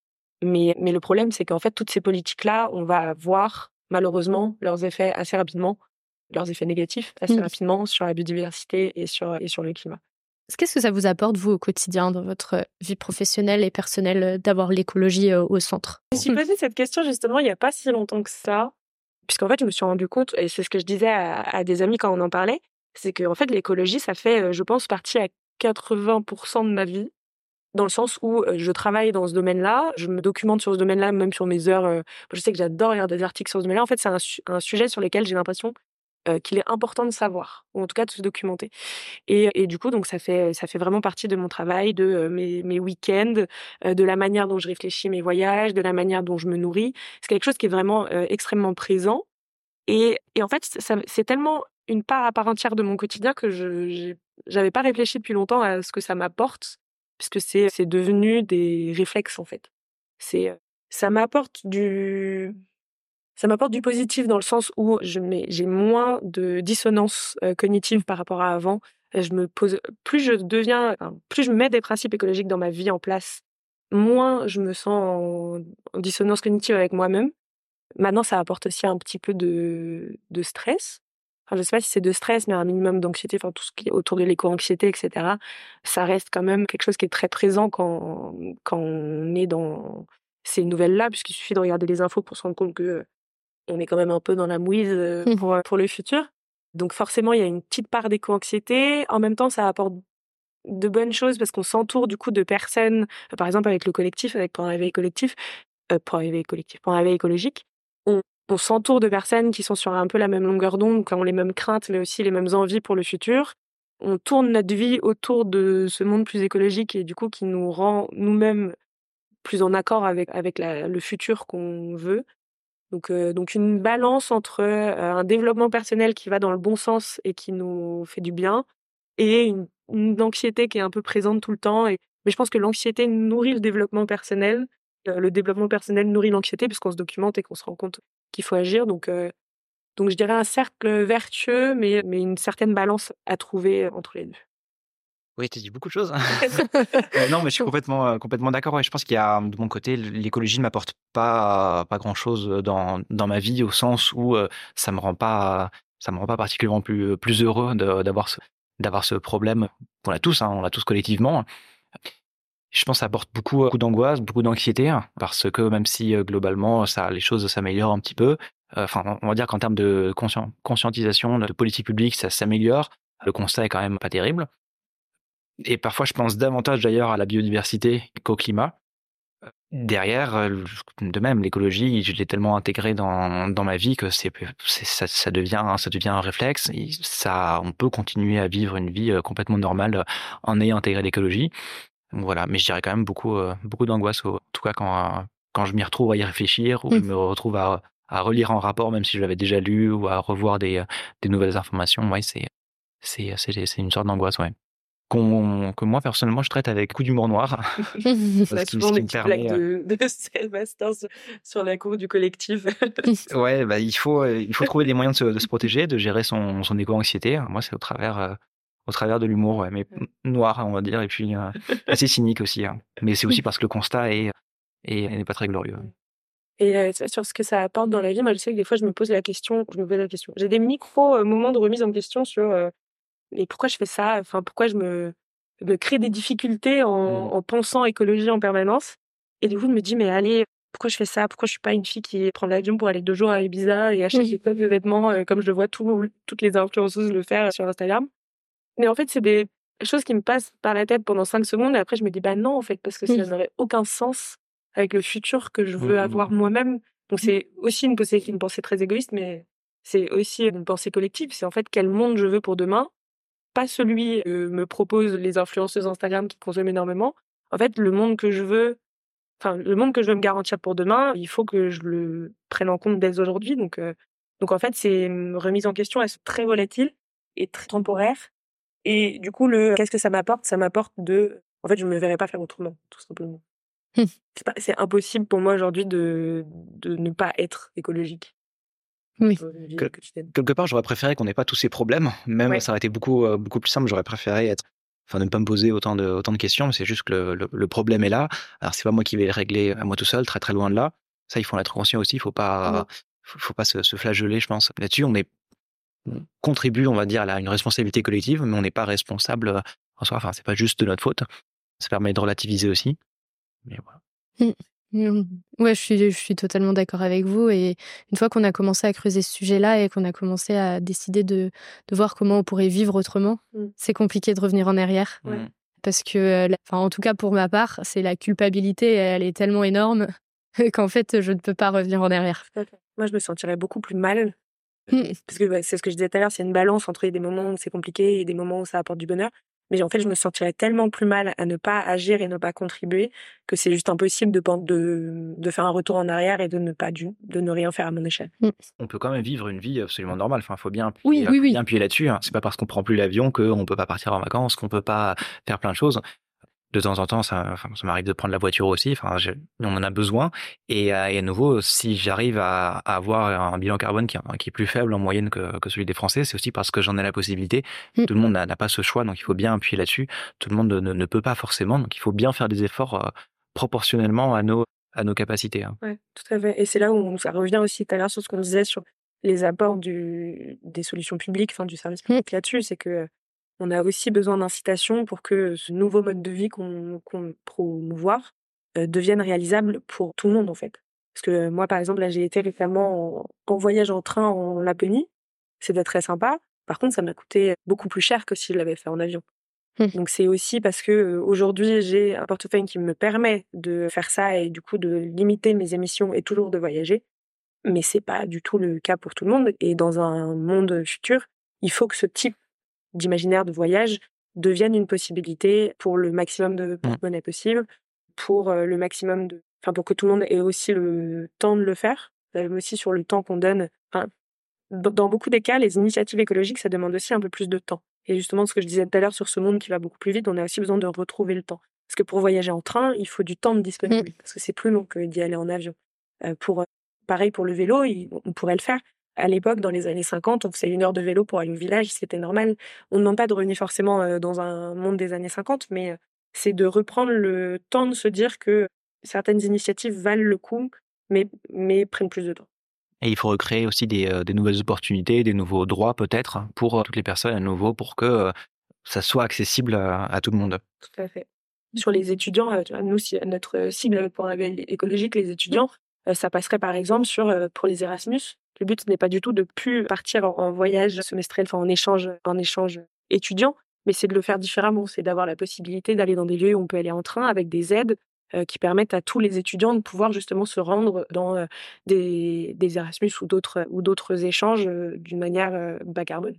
Mais, mais le problème, c'est qu'en fait, toutes ces politiques-là, on va voir malheureusement leurs effets assez rapidement, leurs effets négatifs assez mmh. rapidement sur la biodiversité et sur, et sur le climat. Qu'est-ce que ça vous apporte, vous, au quotidien, dans votre vie professionnelle et personnelle, d'avoir l'écologie au centre? Je me suis posé cette question justement il n'y a pas si longtemps que ça. Puisqu'en fait, je me suis rendu compte, et c'est ce que je disais à, des amis quand on en parlait, c'est que en fait, l'écologie, ça fait, je pense, partie à 80% de ma vie dans le sens où je travaille dans ce domaine-là, je me documente sur ce domaine-là, même sur mes heures. je sais que j'adore lire des articles sur ce domaine-là. En fait, c'est un, sujet sur lequel j'ai l'impression qu'il est important de savoir, ou en tout cas de se documenter. Et, du coup, donc ça fait ça fait vraiment partie de mon travail, de mes, week-ends, de la manière dont je réfléchis mes voyages, de la manière dont je me nourris. C'est quelque chose qui est vraiment extrêmement présent. Et, et en fait, c'est tellement une part à part entière de mon quotidien que je n'avais pas réfléchi depuis longtemps à ce que ça m'apporte puisque c'est c'est devenu des réflexes en fait. C'est ça m'apporte du ça m'apporte du positif dans le sens où je j'ai moins de dissonance cognitive par rapport à avant. Je me pose plus je deviens plus je mets des principes écologiques dans ma vie en place, moins je me sens en, dissonance cognitive avec moi-même. Maintenant, ça apporte aussi un petit peu de, de stress je ne sais pas si c'est de stress, mais un minimum d'anxiété, enfin tout ce qui est autour de l'éco-anxiété, etc. Ça reste quand même quelque chose qui est très présent quand, quand on est dans ces nouvelles-là, puisqu'il suffit de regarder les infos pour se rendre compte que on est quand même un peu dans la mouise euh, mmh. pour, pour le futur. Donc forcément, il y a une petite part d'éco-anxiété. En même temps, ça apporte de bonnes choses parce qu'on s'entoure du coup de personnes, par exemple avec le collectif, avec Pour un réveil collectif, euh, Pour un réveil collectif, Pour un réveil écologique, on, s'entoure de personnes qui sont sur un peu la même longueur d'onde, qui ont les mêmes craintes, mais aussi les mêmes envies pour le futur. On tourne notre vie autour de ce monde plus écologique et du coup qui nous rend nous-mêmes plus en accord avec, le futur qu'on veut. Donc, euh, une balance entre euh, un développement personnel qui va dans le bon sens et qui nous fait du bien et une, anxiété qui est un peu présente tout le temps. Mais je pense que l'anxiété nourrit le développement personnel. Euh, le développement personnel nourrit l'anxiété puisqu'on se documente et qu'on se rend compte qu'il faut agir. Donc, donc je dirais un cercle vertueux, mais, mais une certaine balance à trouver entre les deux. Oui, tu dis beaucoup de choses. Hein. non, mais je suis complètement, complètement d'accord. Ouais, je pense qu'il y a, de mon côté, l'écologie ne m'apporte pas, pas grand-chose dans, dans ma vie, au sens où ça me rend pas, ça me rend pas particulièrement plus, plus heureux d'avoir ce, d'avoir ce problème. On l'a tous, hein, on l'a tous collectivement je pense apporte beaucoup, beaucoup d'angoisse, beaucoup d'anxiété, hein, parce que même si euh, globalement les choses s'améliorent un petit peu, euh, enfin, on va dire qu'en termes de conscientisation, de politique publique, ça s'améliore. Le constat est quand même pas terrible. Et parfois, je pense davantage d'ailleurs à la biodiversité qu'au climat. Derrière, euh, de même, l'écologie, je l'ai tellement intégré dans, ma vie que ça, devient, un réflexe. on peut continuer à vivre une vie complètement normale en ayant intégré l'écologie voilà, mais je dirais quand même beaucoup, euh, beaucoup d'angoisse, en tout cas quand, quand je m'y retrouve à y réfléchir ou je me retrouve à, à relire un rapport, même si je l'avais déjà lu, ou à revoir des, des nouvelles informations. Ouais, c'est, c'est, c'est, une sorte d'angoisse, ouais. que moi, personnellement, je traite avec coup d'humour noir. C'est souvent des permet, de, de Sébastien sur la cour du collectif. ouais, bah, il, faut, euh, il faut trouver des moyens de se, de se protéger, de gérer son, son éco-anxiété. Moi, c'est au travers euh, au travers de l'humour, ouais, mais noir, on va dire, et puis euh, assez cynique aussi. Hein. Mais c'est aussi parce que le constat est, n'est pas très glorieux. Et euh, sur ce que ça apporte dans la vie, moi je sais que des fois je me pose la question, je me pose la question. J'ai des micro euh, moments de remise en question sur et pourquoi je fais ça, enfin pourquoi je me, me crée des difficultés en, mmh. en, pensant écologie en permanence? Et du coup je me dis mais allez, pourquoi je fais ça? Pourquoi je suis pas une fille qui prend l'avion pour aller deux jours à Ibiza et acheter des de vêtements comme je vois tout, toutes les influenceuses le faire sur Instagram? Mais en fait, c'est des choses qui me passent par la tête pendant cinq secondes et après je me dis bah non en fait parce que ça n'aurait aucun sens avec le futur que je veux mmh, mmh, avoir mmh. moi-même. Donc c'est aussi une pensée, une pensée très égoïste, mais c'est aussi une pensée collective. C'est en fait quel monde je veux pour demain, pas celui que me proposent les influenceuses Instagram qui consomment énormément. En fait, le monde que je veux, enfin le monde que je veux me garantir pour demain, il faut que je le prenne en compte dès aujourd'hui. Donc euh, donc en fait, ces remises en question, elles sont très volatiles et très temporaires. Et du coup, le qu'est-ce que ça m'apporte? Ça m'apporte de. En fait, je ne me verrais pas faire autrement, tout simplement. Hum. c'est impossible pour moi aujourd'hui de, de ne pas être écologique. Oui. quelque part, j'aurais préféré qu'on n'ait pas tous ces problèmes. Même ça aurait été beaucoup, euh, beaucoup plus simple. J'aurais préféré être, enfin, ne pas me poser autant de, autant de questions. C'est juste que le, le, problème est là. Alors, c'est pas moi qui vais le régler à moi tout seul, très très loin de là. Ça, il faut en être conscient aussi. Il faut pas, faut, faut, pas se, se, flageller, je pense. Là-dessus, on est contribue, on va dire, à une responsabilité collective, mais on n'est pas responsable euh, en soi. Enfin, c'est pas juste de notre faute. Ça permet de relativiser aussi. Mais voilà. Mmh. Mmh. Ouais, je suis, je suis totalement d'accord avec vous. Et une fois qu'on a commencé à creuser ce sujet-là et qu'on a commencé à décider de, de voir comment on pourrait vivre autrement, Mmh. c'est compliqué de revenir en arrière. Ouais. Parce que, euh, enfin, en tout cas pour ma part, c'est la culpabilité, elle est tellement énorme qu'en fait, je ne peux pas revenir en arrière. Moi, je me sentirais beaucoup plus mal. Parce que ouais, c'est ce que je disais tout à l'heure, c'est une balance entre des moments où c'est compliqué et des moments où ça apporte du bonheur. Mais en fait, je me sentirais tellement plus mal à ne pas agir et ne pas contribuer que c'est juste impossible de, de, de faire un retour en arrière et de ne pas du, de ne rien faire à mon échelle. On peut quand même vivre une vie absolument normale. Enfin, faut bien appuyer, Oui, oui, oui. bien appuyer là-dessus. hein. C'est pas parce qu'on prend plus l'avion qu'on peut pas partir en vacances, qu'on peut pas faire plein de choses. De temps en temps, ça, enfin, ça m'arrive de prendre la voiture aussi. Enfin, je- on en a besoin. Et, euh, et à nouveau, si j'arrive à, à avoir un bilan carbone qui, qui est plus faible en moyenne que, que celui des Français, c'est aussi parce que j'en ai la possibilité. Mm. Tout le monde n'a pas ce choix, donc il faut bien appuyer là-dessus. Tout le monde ne, ne peut pas forcément, donc il faut bien faire des efforts euh, proportionnellement à nos à nos capacités. hein. Ouais, tout à fait. Et c'est là où on- ça revient aussi tout à l'heure sur ce qu'on disait sur les apports du, des solutions publiques, enfin du service public là-dessus, c'est que on a aussi besoin d'incitation pour que ce nouveau mode de vie qu'on qu'on promouvoir euh, devienne réalisable pour tout le monde en fait. Parce que moi, par exemple, là, j'ai été récemment en, en voyage en train en Laponie. C'était très sympa. Par contre, ça m'a coûté beaucoup plus cher que si je l'avais fait en avion. Hmm. Donc c'est aussi parce que euh, aujourd'hui j'ai un portefeuille qui me permet de faire ça et du coup de limiter mes émissions et toujours de voyager. Mais c'est pas du tout le cas pour tout le monde. Et dans un monde futur, il faut que ce type d'imaginaire de voyage devienne une possibilité pour le maximum de porte-monnaie possible, pour le maximum de, enfin pour que tout le monde ait aussi le temps de le faire, même aussi sur le temps qu'on donne. Enfin, dans beaucoup des cas, les initiatives écologiques, ça demande aussi un peu plus de temps. Et justement, ce que je disais tout à l'heure sur ce monde qui va beaucoup plus vite, on a aussi besoin de retrouver le temps. Parce que pour voyager en train, il faut du temps de disponible, parce que c'est plus long que d'y aller en avion. Euh, pour, pareil pour le vélo, il- on pourrait le faire. À l'époque, dans les années 50, on faisait une heure de vélo pour aller au village, c'était normal. On ne demande pas de revenir forcément euh, dans un monde des années 50, mais euh, c'est de reprendre le temps de se dire que certaines initiatives valent le coup, mais, mais prennent plus de temps. Et il faut recréer aussi des, euh, des nouvelles opportunités, des nouveaux droits peut-être pour toutes les personnes à nouveau, pour que ça soit accessible à, à tout le monde. Tout à fait. Sur les étudiants, nous, notre cible pour un réveil écologique, les étudiants, ça passerait par exemple euh, pour les Erasmus. Le but n'est pas du tout de plus partir en, voyage semestriel, en échange, en échange étudiant, mais c'est de le faire différemment. C'est d'avoir la possibilité d'aller dans des lieux où on peut aller en train avec des aides euh, qui permettent à tous les étudiants de pouvoir justement se rendre dans euh, des, Erasmus ou d'autres échanges euh, d'une manière euh, bas carbone.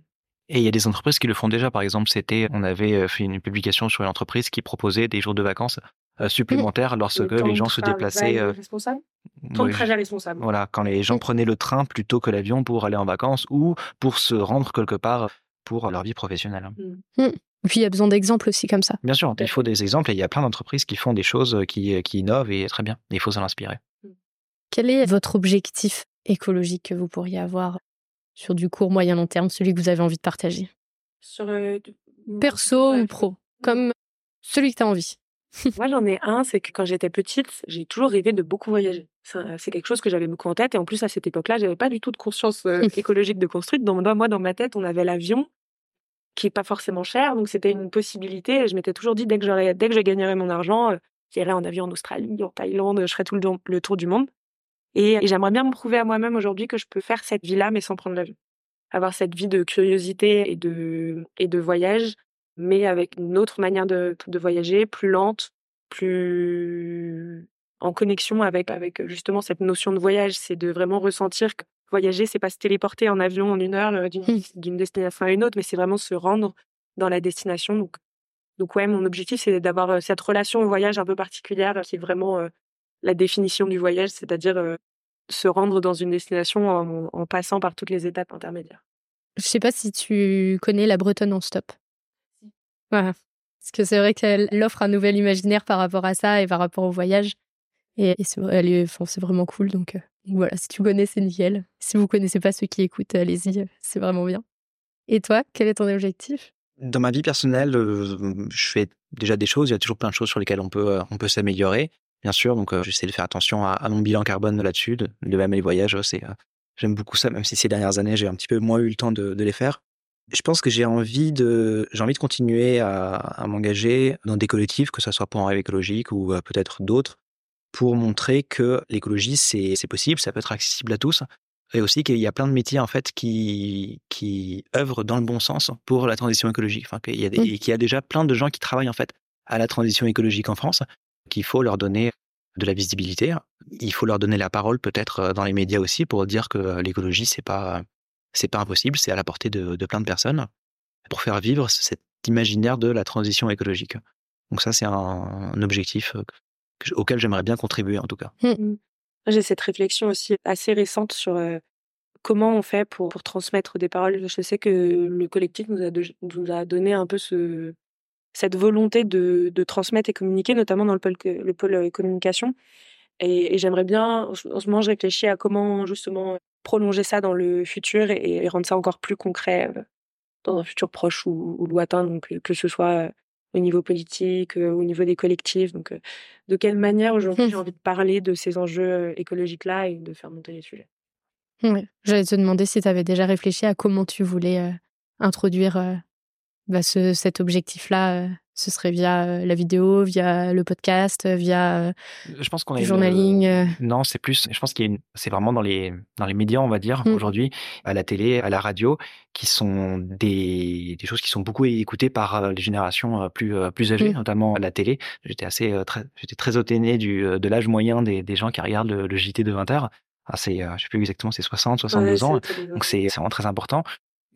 Et il y a des entreprises qui le font déjà. Par exemple, c'était, on avait euh, fait une publication sur une entreprise qui proposait des jours de vacances euh, supplémentaires lorsque Le les gens se déplaçaient. euh, responsable Temps de trajet responsable. Voilà, quand les gens prenaient le train plutôt que l'avion pour aller en vacances ou pour se rendre quelque part pour leur vie professionnelle. Et puis il y a besoin d'exemples aussi comme ça. Bien sûr, il faut des exemples et il y a plein d'entreprises qui font des choses qui, qui innovent et très bien. Il faut s'en inspirer. Quel est votre objectif écologique que vous pourriez avoir sur du court, moyen, long terme, celui que vous avez envie de partager? Sur, euh, Perso Ouais. ou pro? Comme celui que tu as envie. Moi, j'en ai un, c'est que quand j'étais petite, j'ai toujours rêvé de beaucoup voyager. C'est quelque chose que j'avais beaucoup en tête. Et en plus, à cette époque-là, j'avais pas du tout de conscience euh, écologique de construite. Donc, moi, dans ma tête, on avait l'avion, qui est pas forcément cher. Donc, c'était une possibilité. Et je m'étais toujours dit, dès que, dès que je gagnerais mon argent, euh, j'irais en avion en Australie, en Thaïlande, je ferais tout le tour du monde. Et, et j'aimerais bien me prouver à moi-même aujourd'hui que je peux faire cette vie-là, mais sans prendre l'avion. Avoir cette vie de curiosité et de, et de voyage, mais avec une autre manière de, de voyager, plus lente, plus en connexion avec, avec justement cette notion de voyage. C'est de vraiment ressentir que voyager, c'est pas se téléporter en avion en une heure euh, d'une Mm. d'une destination à une autre, mais c'est vraiment se rendre dans la destination. Donc, donc ouais, mon objectif, c'est d'avoir euh, cette relation au voyage un peu particulière, euh, qui est vraiment euh, la définition du voyage, c'est-à-dire euh, se rendre dans une destination en, en passant par toutes les étapes intermédiaires. Je sais pas si tu connais la Bretonne en stop. Parce que c'est vrai qu'elle offre un nouvel imaginaire par rapport à ça et par rapport au voyage. Et, c'est vraiment cool. Donc, euh, voilà, si tu connais, c'est nickel. Si vous connaissez pas ceux qui écoutent, allez-y, euh, c'est vraiment bien. Et toi, quel est ton objectif? Dans ma vie personnelle, euh, je fais déjà des choses. Il y a toujours plein de choses sur lesquelles on peut, peut s'améliorer, bien sûr. Donc, j'essaie de faire attention à, mon bilan carbone là-dessus. De, même les voyages, c'est, j'aime beaucoup ça, même si ces dernières années, j'ai un petit peu moins eu le temps de les faire. Je pense que j'ai envie de, j'ai envie de continuer à, à m'engager dans des collectifs, que ce soit pour un rêve écologique ou euh, peut-être d'autres, pour montrer que l'écologie, c'est possible, ça peut être accessible à tous. Et aussi qu'il y a plein de métiers en fait qui, qui œuvrent dans le bon sens pour la transition écologique. Enfin, qu'il y, a des, qu'il y a déjà plein de gens qui travaillent en fait à la transition écologique en France, qu'il faut leur donner de la visibilité. Il faut leur donner la parole peut-être dans les médias aussi pour dire que l'écologie c'est pas c'est pas impossible, c'est à la portée de, plein de personnes pour faire vivre cet imaginaire de la transition écologique. Donc ça c'est un, objectif auquel j'aimerais bien contribuer en tout cas. Mmh. Mmh. J'ai cette réflexion aussi assez récente sur comment on fait pour, transmettre des paroles. Je sais que le collectif nous a, donné un peu ce, cette volonté de, transmettre et communiquer, notamment dans le pôle, le pôle communication. Et, j'aimerais bien, en ce moment, je réfléchis à comment justement prolonger ça dans le futur et, rendre ça encore plus concret dans un futur proche ou, ou lointain, donc que ce soit au niveau politique, euh, au niveau des collectifs. Donc, euh, de quelle manière aujourd'hui j'ai envie de parler de ces enjeux euh, écologiques-là et de faire monter les sujets? Oui, J'allais te demander si tu avais déjà réfléchi à comment tu voulais introduire bah, ce, cet objectif-là ce serait via la vidéo, via le podcast, via je pense qu'on le journaling. Non, c'est plus. Je pense qu'il c'est vraiment dans les dans les médias, on va dire mmh. aujourd'hui, à la télé, à la radio, qui sont des, des choses qui sont beaucoup écoutées par les générations plus plus âgées, mmh. notamment à la télé. J'étais assez très, j'étais très étonné du de l'âge moyen des, des gens qui regardent le, JT de 20 heures. Ah, c'est, je sais plus exactement, c'est 60, 62 ans. Donc c'est vraiment très important.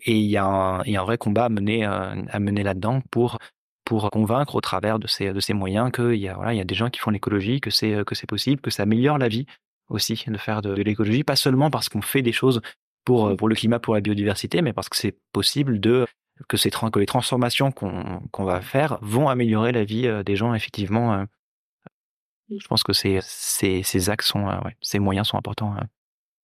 Et il y, a un, il y a un vrai combat à mener, à mener là-dedans pour pour convaincre au travers de ces, de ces moyens qu'il y, a, voilà, il y a des gens qui font l'écologie, que c'est, que c'est possible, que ça améliore la vie aussi de faire de, l'écologie, pas seulement parce qu'on fait des choses pour, mmh. pour le climat, pour la biodiversité, mais parce que c'est possible de que, ces, que les transformations qu'on, va faire vont améliorer la vie des gens, effectivement. Euh. Je pense que ces, ces, ces axes sont, ouais, ces moyens sont importants. Bah,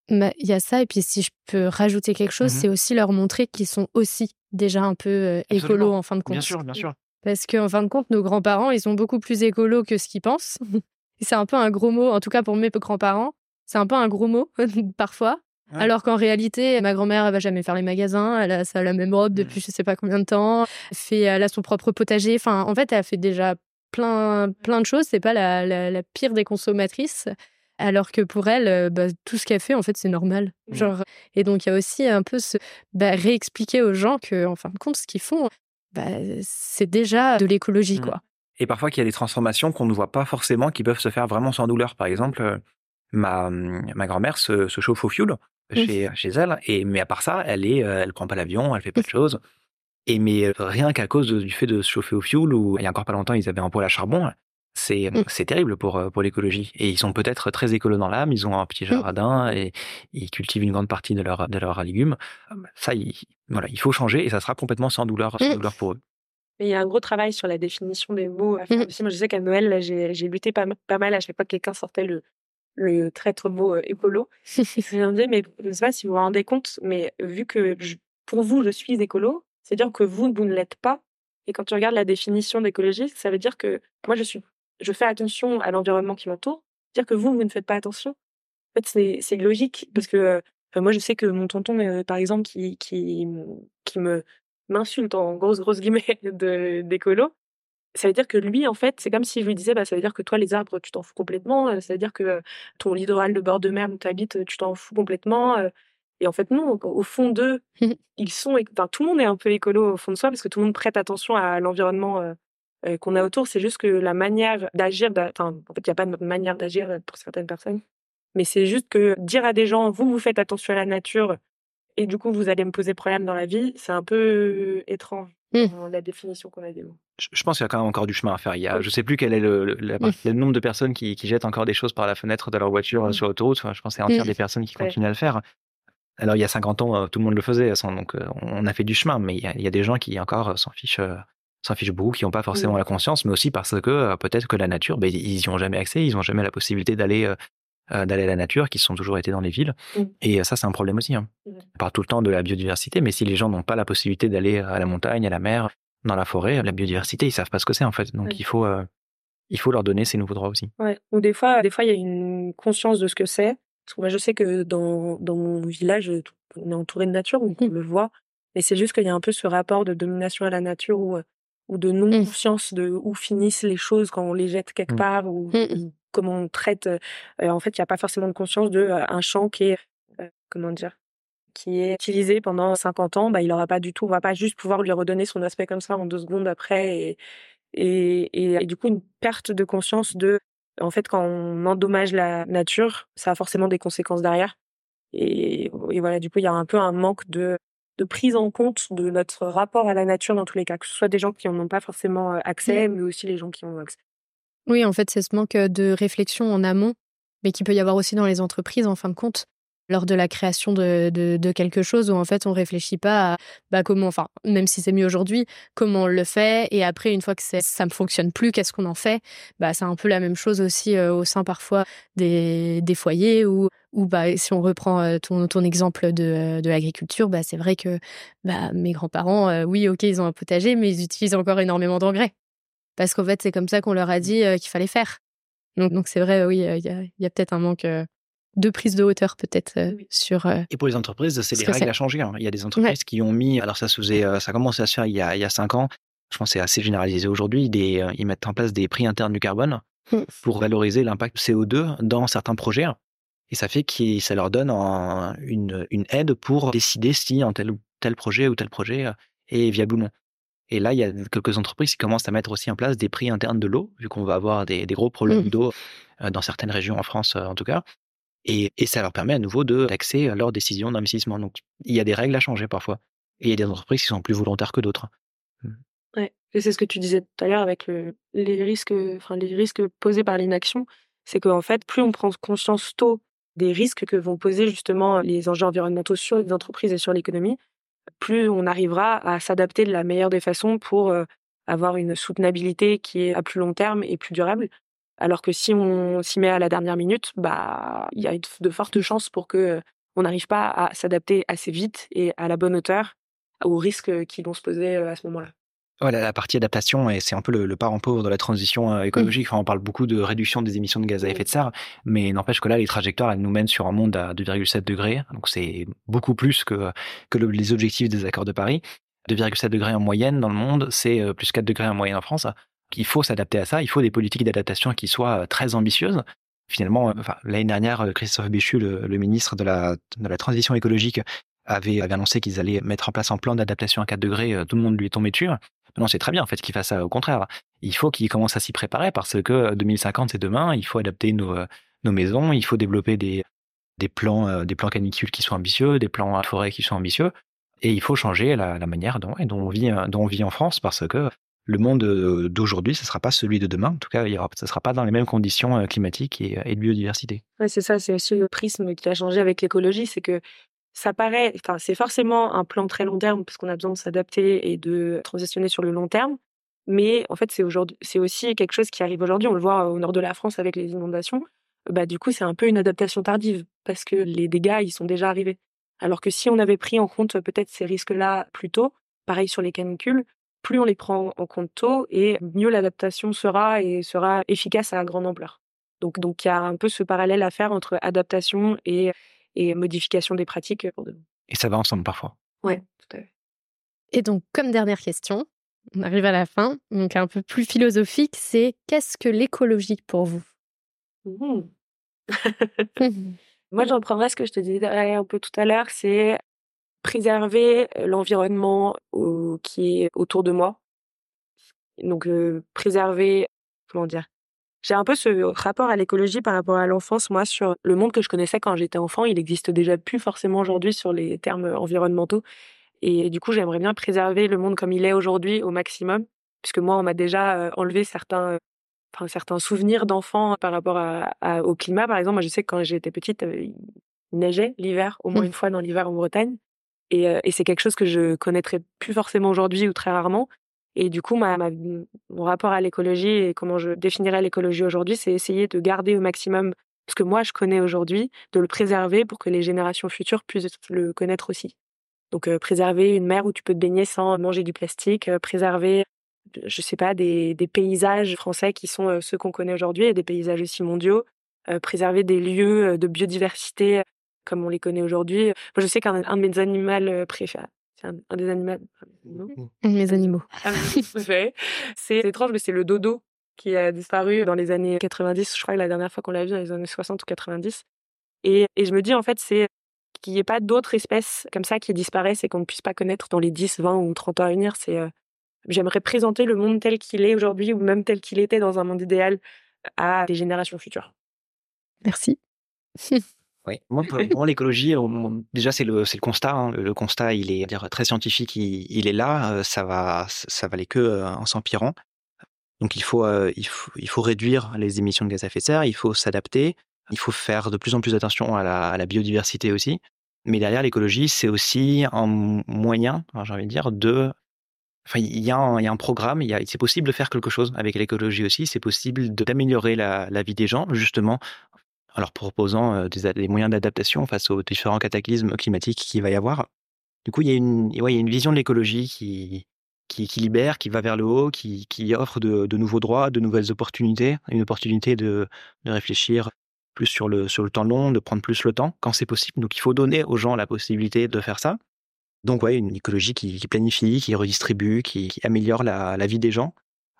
il y a ça, et puis si je peux rajouter quelque chose, mmh c'est aussi leur montrer qu'ils sont aussi déjà un peu écolos en fin de compte. Bien sûr, bien sûr. Parce qu'en fin de compte, nos grands-parents, ils sont beaucoup plus écolos que ce qu'ils pensent. c'est un peu un gros mot, en tout cas pour mes grands-parents, c'est un peu un gros mot parfois. Alors qu'en réalité, ma grand-mère, elle va jamais faire les magasins, elle a ça la même robe depuis mmh. je sais pas combien de temps, fait, elle a son propre potager. Enfin, en fait, elle a fait déjà plein, plein de choses. C'est pas la, la, pire des consommatrices. Alors que pour elle, bah, tout ce qu'elle fait, en fait, c'est normal. Mmh. Genre, et donc, il y a aussi un peu ce bah, réexpliquer aux gens que, en fin de compte, ce qu'ils font, bah, c'est déjà de l'écologie, mmh. quoi. Et parfois qu'il y a des transformations qu'on ne voit pas forcément, qui peuvent se faire vraiment sans douleur. Par exemple, ma, mmh, ma grand-mère se, se, chauffe au fioul mmh. chez, elle, et mais à part ça, elle est, elle prend pas l'avion, elle fait pas de choses. Et mais rien qu'à cause du fait de se chauffer au fioul, ou il y a encore pas longtemps, ils avaient un poêle à charbon, c'est mmh. c'est terrible pour euh, pour l'écologie et ils sont peut-être très écolos dans l'âme ils ont un petit mmh. jardin et ils cultivent une grande partie de leur de leurs légumes ça il, voilà il faut changer et ça sera complètement sans douleur sans mmh. douleur pour eux il y a un gros travail sur la définition des mots à faire aussi. Moi, je sais qu'à Noël, j'ai lutté pas, pas, mal à chaque fois que quelqu'un sortait le, le traître mot euh, écolo. je me mais je ne sais pas si vous vous rendez compte, mais vu que pour vous, je suis écolo, c'est-à-dire que vous, vous ne l'êtes pas. Et quand tu regardes la définition d'écologie, ça veut dire que moi, je suis je fais attention à l'environnement qui m'entoure, dire que vous, vous ne faites pas attention, en fait, c'est logique parce que euh, moi, je sais que mon tonton, euh, par exemple, qui, qui, qui me m'insulte en grosses, grosses guillemets d'écolo, ça veut dire que lui, en fait, c'est comme si je lui disais, bah, ça veut dire que toi, les arbres, tu t'en fous complètement, euh, ça veut dire que ton littoral de bord de mer où tu habites, tu t'en fous complètement. Et en fait, non, au fond d'eux, ils sont, enfin, tout le monde est un peu écolo au fond de soi parce que tout le monde prête attention à l'environnement euh, qu'on a autour. C'est juste que la manière d'agir, enfin, en fait, il n'y a pas de manière d'agir euh, pour certaines personnes. Mais c'est juste que dire à des gens, vous, vous faites attention à la nature et du coup, vous allez me poser problème dans la vie, c'est un peu euh, étrange. Mmh. la définition qu'on a des mots. Je pense qu'il y a quand même encore du chemin à faire. Il y a, Je ne sais plus quel est le, mmh. nombre de personnes qui, jettent encore des choses par la fenêtre de leur voiture mmh. sur l'autoroute. je pense que c'est un tiers des personnes qui continuent à le faire. Alors, il y a 50 ans, tout le monde le faisait, donc on a fait du chemin, mais il y a, il y a des gens qui encore s'en fichent s'en fichent beaucoup, qui n'ont pas forcément mmh. la conscience, mais aussi parce que euh, peut-être que la nature, ben, ils n'y ont jamais accès, ils n'ont jamais la possibilité d'aller euh, euh, d'aller à la nature, qui sont toujours été dans les villes. Mmh. Et ça, c'est un problème aussi. Hein. On parle tout le temps de la biodiversité, mais si les gens n'ont pas la possibilité d'aller à la montagne, à la mer, dans la forêt, la biodiversité, ils savent pas ce que c'est en fait. Donc il faut il faut leur donner ces nouveaux droits aussi. Ouais. Ou des fois, des fois, il y a une conscience de ce que c'est. Parce que moi, je sais que dans, dans mon village, on est entouré de nature, on mmh. le voit. Mais c'est juste qu'il y a un peu ce rapport de domination à la nature où ou de mmh. non-conscience de où finissent les choses quand on les jette quelque mmh. part ou, mmh, comment on traite. en fait, il n'y a pas forcément de conscience de un champ qui est comment dire qui est utilisé pendant 50 ans, bah, il aura pas du tout, on va pas juste pouvoir lui redonner son aspect comme ça en deux secondes après et, et, et, du coup une perte de conscience de, en fait, quand on endommage la nature, ça a forcément des conséquences derrière. Et, et voilà, du coup, il y a un peu un manque de, de prise en compte de notre rapport à la nature dans tous les cas, que ce soit des gens qui n'en ont pas forcément accès, mmh. mais aussi les gens qui ont accès. Oui, en fait, c'est ce manque de réflexion en amont, mais qui peut y avoir aussi dans les entreprises, en fin de compte lors de la création de, de, quelque chose où en fait on réfléchit pas à bah, comment, enfin même si c'est mieux aujourd'hui, comment on le fait et après une fois que ça ne fonctionne plus, qu'est-ce qu'on en fait? Bah c'est un peu la même chose aussi euh, au sein parfois des, des foyers où ou bah si on reprend ton, ton exemple de, de l'agriculture, bah c'est vrai que bah mes grands-parents, euh, oui ok ils ont un potager mais ils utilisent encore énormément d'engrais parce qu'en fait c'est comme ça qu'on leur a dit qu'il fallait faire. Donc donc c'est vrai oui il y a, y a peut-être un manque de prise de hauteur peut-être euh, sur. Euh, et pour les entreprises, c'est les règles à changer. Hein. Il y a des entreprises qui ont mis, alors ça faisait, euh, ça a commencé à se faire il y a, il y a cinq ans. Je pense que c'est assez généralisé aujourd'hui. ils mettent en place des prix internes du carbone mmh. pour valoriser l'impact CO2 dans certains projets. Et ça fait que ça leur donne une, une, aide pour décider si un tel ou tel projet ou tel projet est viable ou non. Et là, il y a quelques entreprises qui commencent à mettre aussi en place des prix internes de l'eau, vu qu'on va avoir des, gros problèmes mmh. d'eau dans certaines régions en France en tout cas. Et, ça leur permet à nouveau de taxer leurs décisions d'investissement. Donc, il y a des règles à changer parfois. Et il y a des entreprises qui sont plus volontaires que d'autres. Mmh. Ouais, et c'est ce que tu disais tout à l'heure avec les risques, enfin les risques posés par l'inaction, c'est qu'en fait, plus on prend conscience tôt des risques que vont poser justement les enjeux environnementaux sur les entreprises et sur l'économie, plus on arrivera à s'adapter de la meilleure des façons pour avoir une soutenabilité qui est à plus long terme et plus durable. Alors que si on s'y met à la dernière minute, bah il y a de fortes chances pour que on n'arrive pas à s'adapter assez vite et à la bonne hauteur aux risques qui vont se poser à ce moment-là. Voilà, la partie adaptation, et c'est un peu le, parent pauvre de la transition écologique. Enfin, on parle beaucoup de réduction des émissions de gaz à effet de serre, mais n'empêche que là, les trajectoires, elles nous mènent sur un monde à 2,7 degrés. Donc, c'est beaucoup plus que, que les objectifs des accords de Paris. 2,7 degrés en moyenne dans le monde, c'est plus 4 degrés en moyenne en France. Il faut s'adapter à ça, il faut des politiques d'adaptation qui soient euh, très ambitieuses. Finalement, euh, l'année dernière, euh, Christophe Béchu, le, ministre de la, de la transition écologique, avait, annoncé qu'ils allaient mettre en place un plan d'adaptation à 4 degrés. Tout le monde lui est tombé dessus. Non, c'est très bien en fait qu'il fasse ça. Au contraire, il faut qu'il commence à s'y préparer parce que 2050 c'est demain. Il faut adapter nos, nos maisons, il faut développer des, des plans, des plans canicules qui sont ambitieux, des plans à forêt qui sont ambitieux, et il faut changer la, manière dont, dont, on vit, dont on vit en France parce que le monde euh, d'aujourd'hui, ce ne sera pas celui de demain. En tout cas, ce ne sera pas dans les mêmes conditions euh, climatiques et, de biodiversité. Ouais, c'est ça, c'est aussi le prisme qui a changé avec l'écologie, c'est que ça paraît, enfin, c'est forcément un plan très long terme parce qu'on a besoin de s'adapter et de transitionner sur le long terme. Mais en fait, c'est aujourd'hui, c'est aussi quelque chose qui arrive aujourd'hui. On le voit au nord de la France avec les inondations. Bah, du coup, c'est un peu une adaptation tardive parce que les dégâts, ils sont déjà arrivés. Alors que si on avait pris en compte peut-être ces risques-là plus tôt, pareil sur les canicules, plus on les prend en compte tôt et mieux l'adaptation sera et sera efficace à grande ampleur. Donc, donc il y a un peu ce parallèle à faire entre adaptation et, et modification des pratiques. Et ça va ensemble parfois. Ouais, tout à fait. Et donc, comme dernière question, on arrive à la fin, donc un peu plus philosophique, c'est qu'est-ce que l'écologie pour vous? Mmh. Moi, j'en reprendrai ce que je te disais un peu tout à l'heure, c'est préserver l'environnement qui est autour de moi. Donc préserver, comment dire J'ai un peu ce rapport à l'écologie par rapport à l'enfance. Moi, sur le monde que je connaissais quand j'étais enfant, il existe déjà plus forcément aujourd'hui sur les termes environnementaux. Et du coup, j'aimerais bien préserver le monde comme il est aujourd'hui au maximum, puisque moi, on m'a déjà enlevé certains enfin certains souvenirs d'enfants par rapport au climat. Par exemple, moi, je sais que quand j'étais petite, il neigeait l'hiver, au moins mmh. une fois dans l'hiver en Bretagne. Et, et c'est quelque chose que je connaîtrais plus forcément aujourd'hui ou très rarement. Et du coup, mon rapport à l'écologie et comment je définirais l'écologie aujourd'hui, c'est essayer de garder au maximum ce que moi je connais aujourd'hui, de le préserver pour que les générations futures puissent le connaître aussi. Donc préserver une mer où tu peux te baigner sans manger du plastique, préserver, je sais pas, des, paysages français qui sont ceux qu'on connaît aujourd'hui et des paysages aussi mondiaux, préserver des lieux de biodiversité comme on les connaît aujourd'hui. Je sais qu'un de mes animaux euh, préférés, c'est un, des animaux. Mes animaux. c'est étrange, mais c'est le dodo. qui a disparu dans les années 90. Je crois que la dernière fois qu'on l'a vu dans les années 60 ou 90. Et, et je me dis, en fait, c'est qu'il n'y ait pas d'autres espèces comme ça qui disparaissent et qu'on ne puisse pas connaître dans les 10, 20 ou 30 ans à venir. C'est, euh, j'aimerais présenter le monde tel qu'il est aujourd'hui ou même tel qu'il était dans un monde idéal à des générations futures. Merci. Oui, moi, pour, l'écologie, déjà c'est le, constat. Hein. Le, constat, il est très scientifique, il, est là. Euh, ça va, ça va aller que euh, en s'empirant. Donc il faut, il faut, réduire les émissions de gaz à effet de serre. Il faut s'adapter. Il faut faire de plus en plus attention à la, biodiversité aussi. Mais derrière l'écologie, c'est aussi un moyen, j'ai envie de dire, de Enfin, il y, a un, programme, c'est possible de faire quelque chose avec l'écologie aussi, c'est possible d'améliorer la, vie des gens, justement, en leur proposant des, moyens d'adaptation face aux différents cataclysmes climatiques qu'il va y avoir. Du coup, il y a une, ouais, il y a une vision de l'écologie qui, qui, qui, libère, qui va vers le haut, qui, qui offre de, nouveaux droits, de nouvelles opportunités, une opportunité de, de réfléchir plus sur le, sur le temps long, de prendre plus le temps quand c'est possible. Donc il faut donner aux gens la possibilité de faire ça. Donc ouais, une écologie qui, qui planifie, qui redistribue, qui, qui améliore la, la, vie des gens.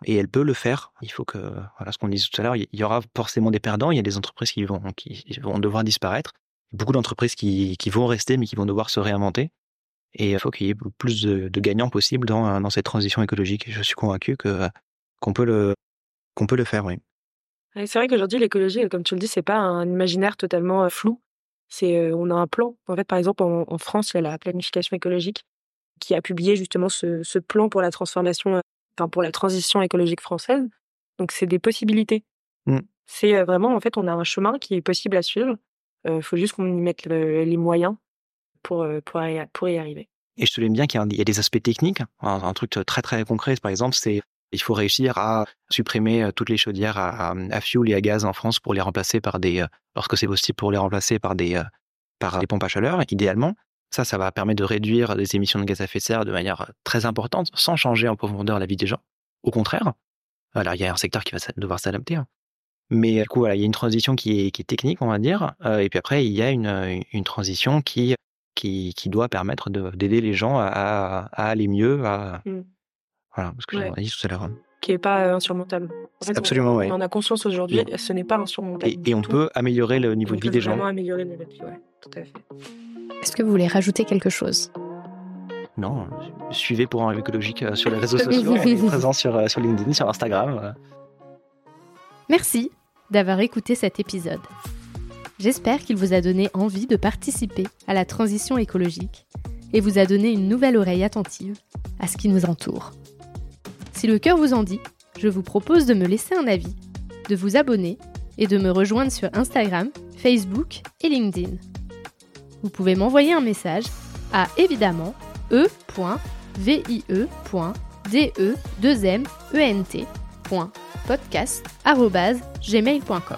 Et elle peut le faire. Il faut que, voilà ce qu'on disait tout à l'heure, il y aura forcément des perdants. Il y a des entreprises qui vont, qui vont devoir disparaître. Beaucoup d'entreprises qui, qui vont rester, mais qui vont devoir se réinventer. Et il faut qu'il y ait plus de, gagnants possible dans, dans cette transition écologique. Je suis convaincu que qu'on peut le qu'on peut le faire, oui. C'est vrai qu'aujourd'hui, l'écologie, comme tu le dis, c'est pas un imaginaire totalement flou. C'est, on a un plan. En fait, par exemple, en, France, il y a la planification écologique qui a publié justement ce, ce plan pour la transformation, enfin pour la transition écologique française. Donc, c'est des possibilités. Mmh. C'est vraiment, en fait, on a un chemin qui est possible à suivre. Il faut juste qu'on y mette les moyens pour, pour, y, pour y arriver. Et je te l'aime bien qu'il y, a des aspects techniques. Un, un, truc très très concret, par exemple, c'est il faut réussir à supprimer toutes les chaudières à, à, fuel et à gaz en France pour les remplacer par des, lorsque c'est possible, pour les remplacer par des, par des pompes à chaleur, idéalement. Ça, ça va permettre de réduire les émissions de gaz à effet de serre de manière très importante, sans changer en profondeur la vie des gens. Au contraire, alors il y a un secteur qui va devoir s'adapter. Hein. Mais du coup, voilà, il y a une transition qui est, qui est technique, on va dire. et puis après, il y a une, une transition qui, qui, qui doit permettre d'aider les gens à, à, aller mieux, à, mmh. Voilà, ce que ouais. j'ai dit tout à l'heure. Qui n'est pas euh, insurmontable. En fait, Absolument, oui. On a conscience aujourd'hui, et... ce n'est pas insurmontable. Et, et on peut améliorer le niveau on de vie des gens. On peut améliorer le niveau de vie, oui, tout à fait. Est-ce que vous voulez rajouter quelque chose? Non, suivez pour un écologique euh, sur les réseaux sociaux, présent sur, euh, sur LinkedIn, sur Instagram. Merci d'avoir écouté cet épisode. J'espère qu'il vous a donné envie de participer à la transition écologique et vous a donné une nouvelle oreille attentive à ce qui nous entoure. Si le cœur vous en dit, je vous propose de me laisser un avis, de vous abonner et de me rejoindre sur Instagram, Facebook et LinkedIn. Vous pouvez m'envoyer un message à évidemment e.vie.de2ment.podcast.gmail.com.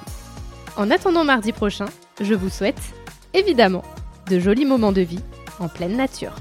En attendant mardi prochain, je vous souhaite, évidemment, de jolis moments de vie en pleine nature.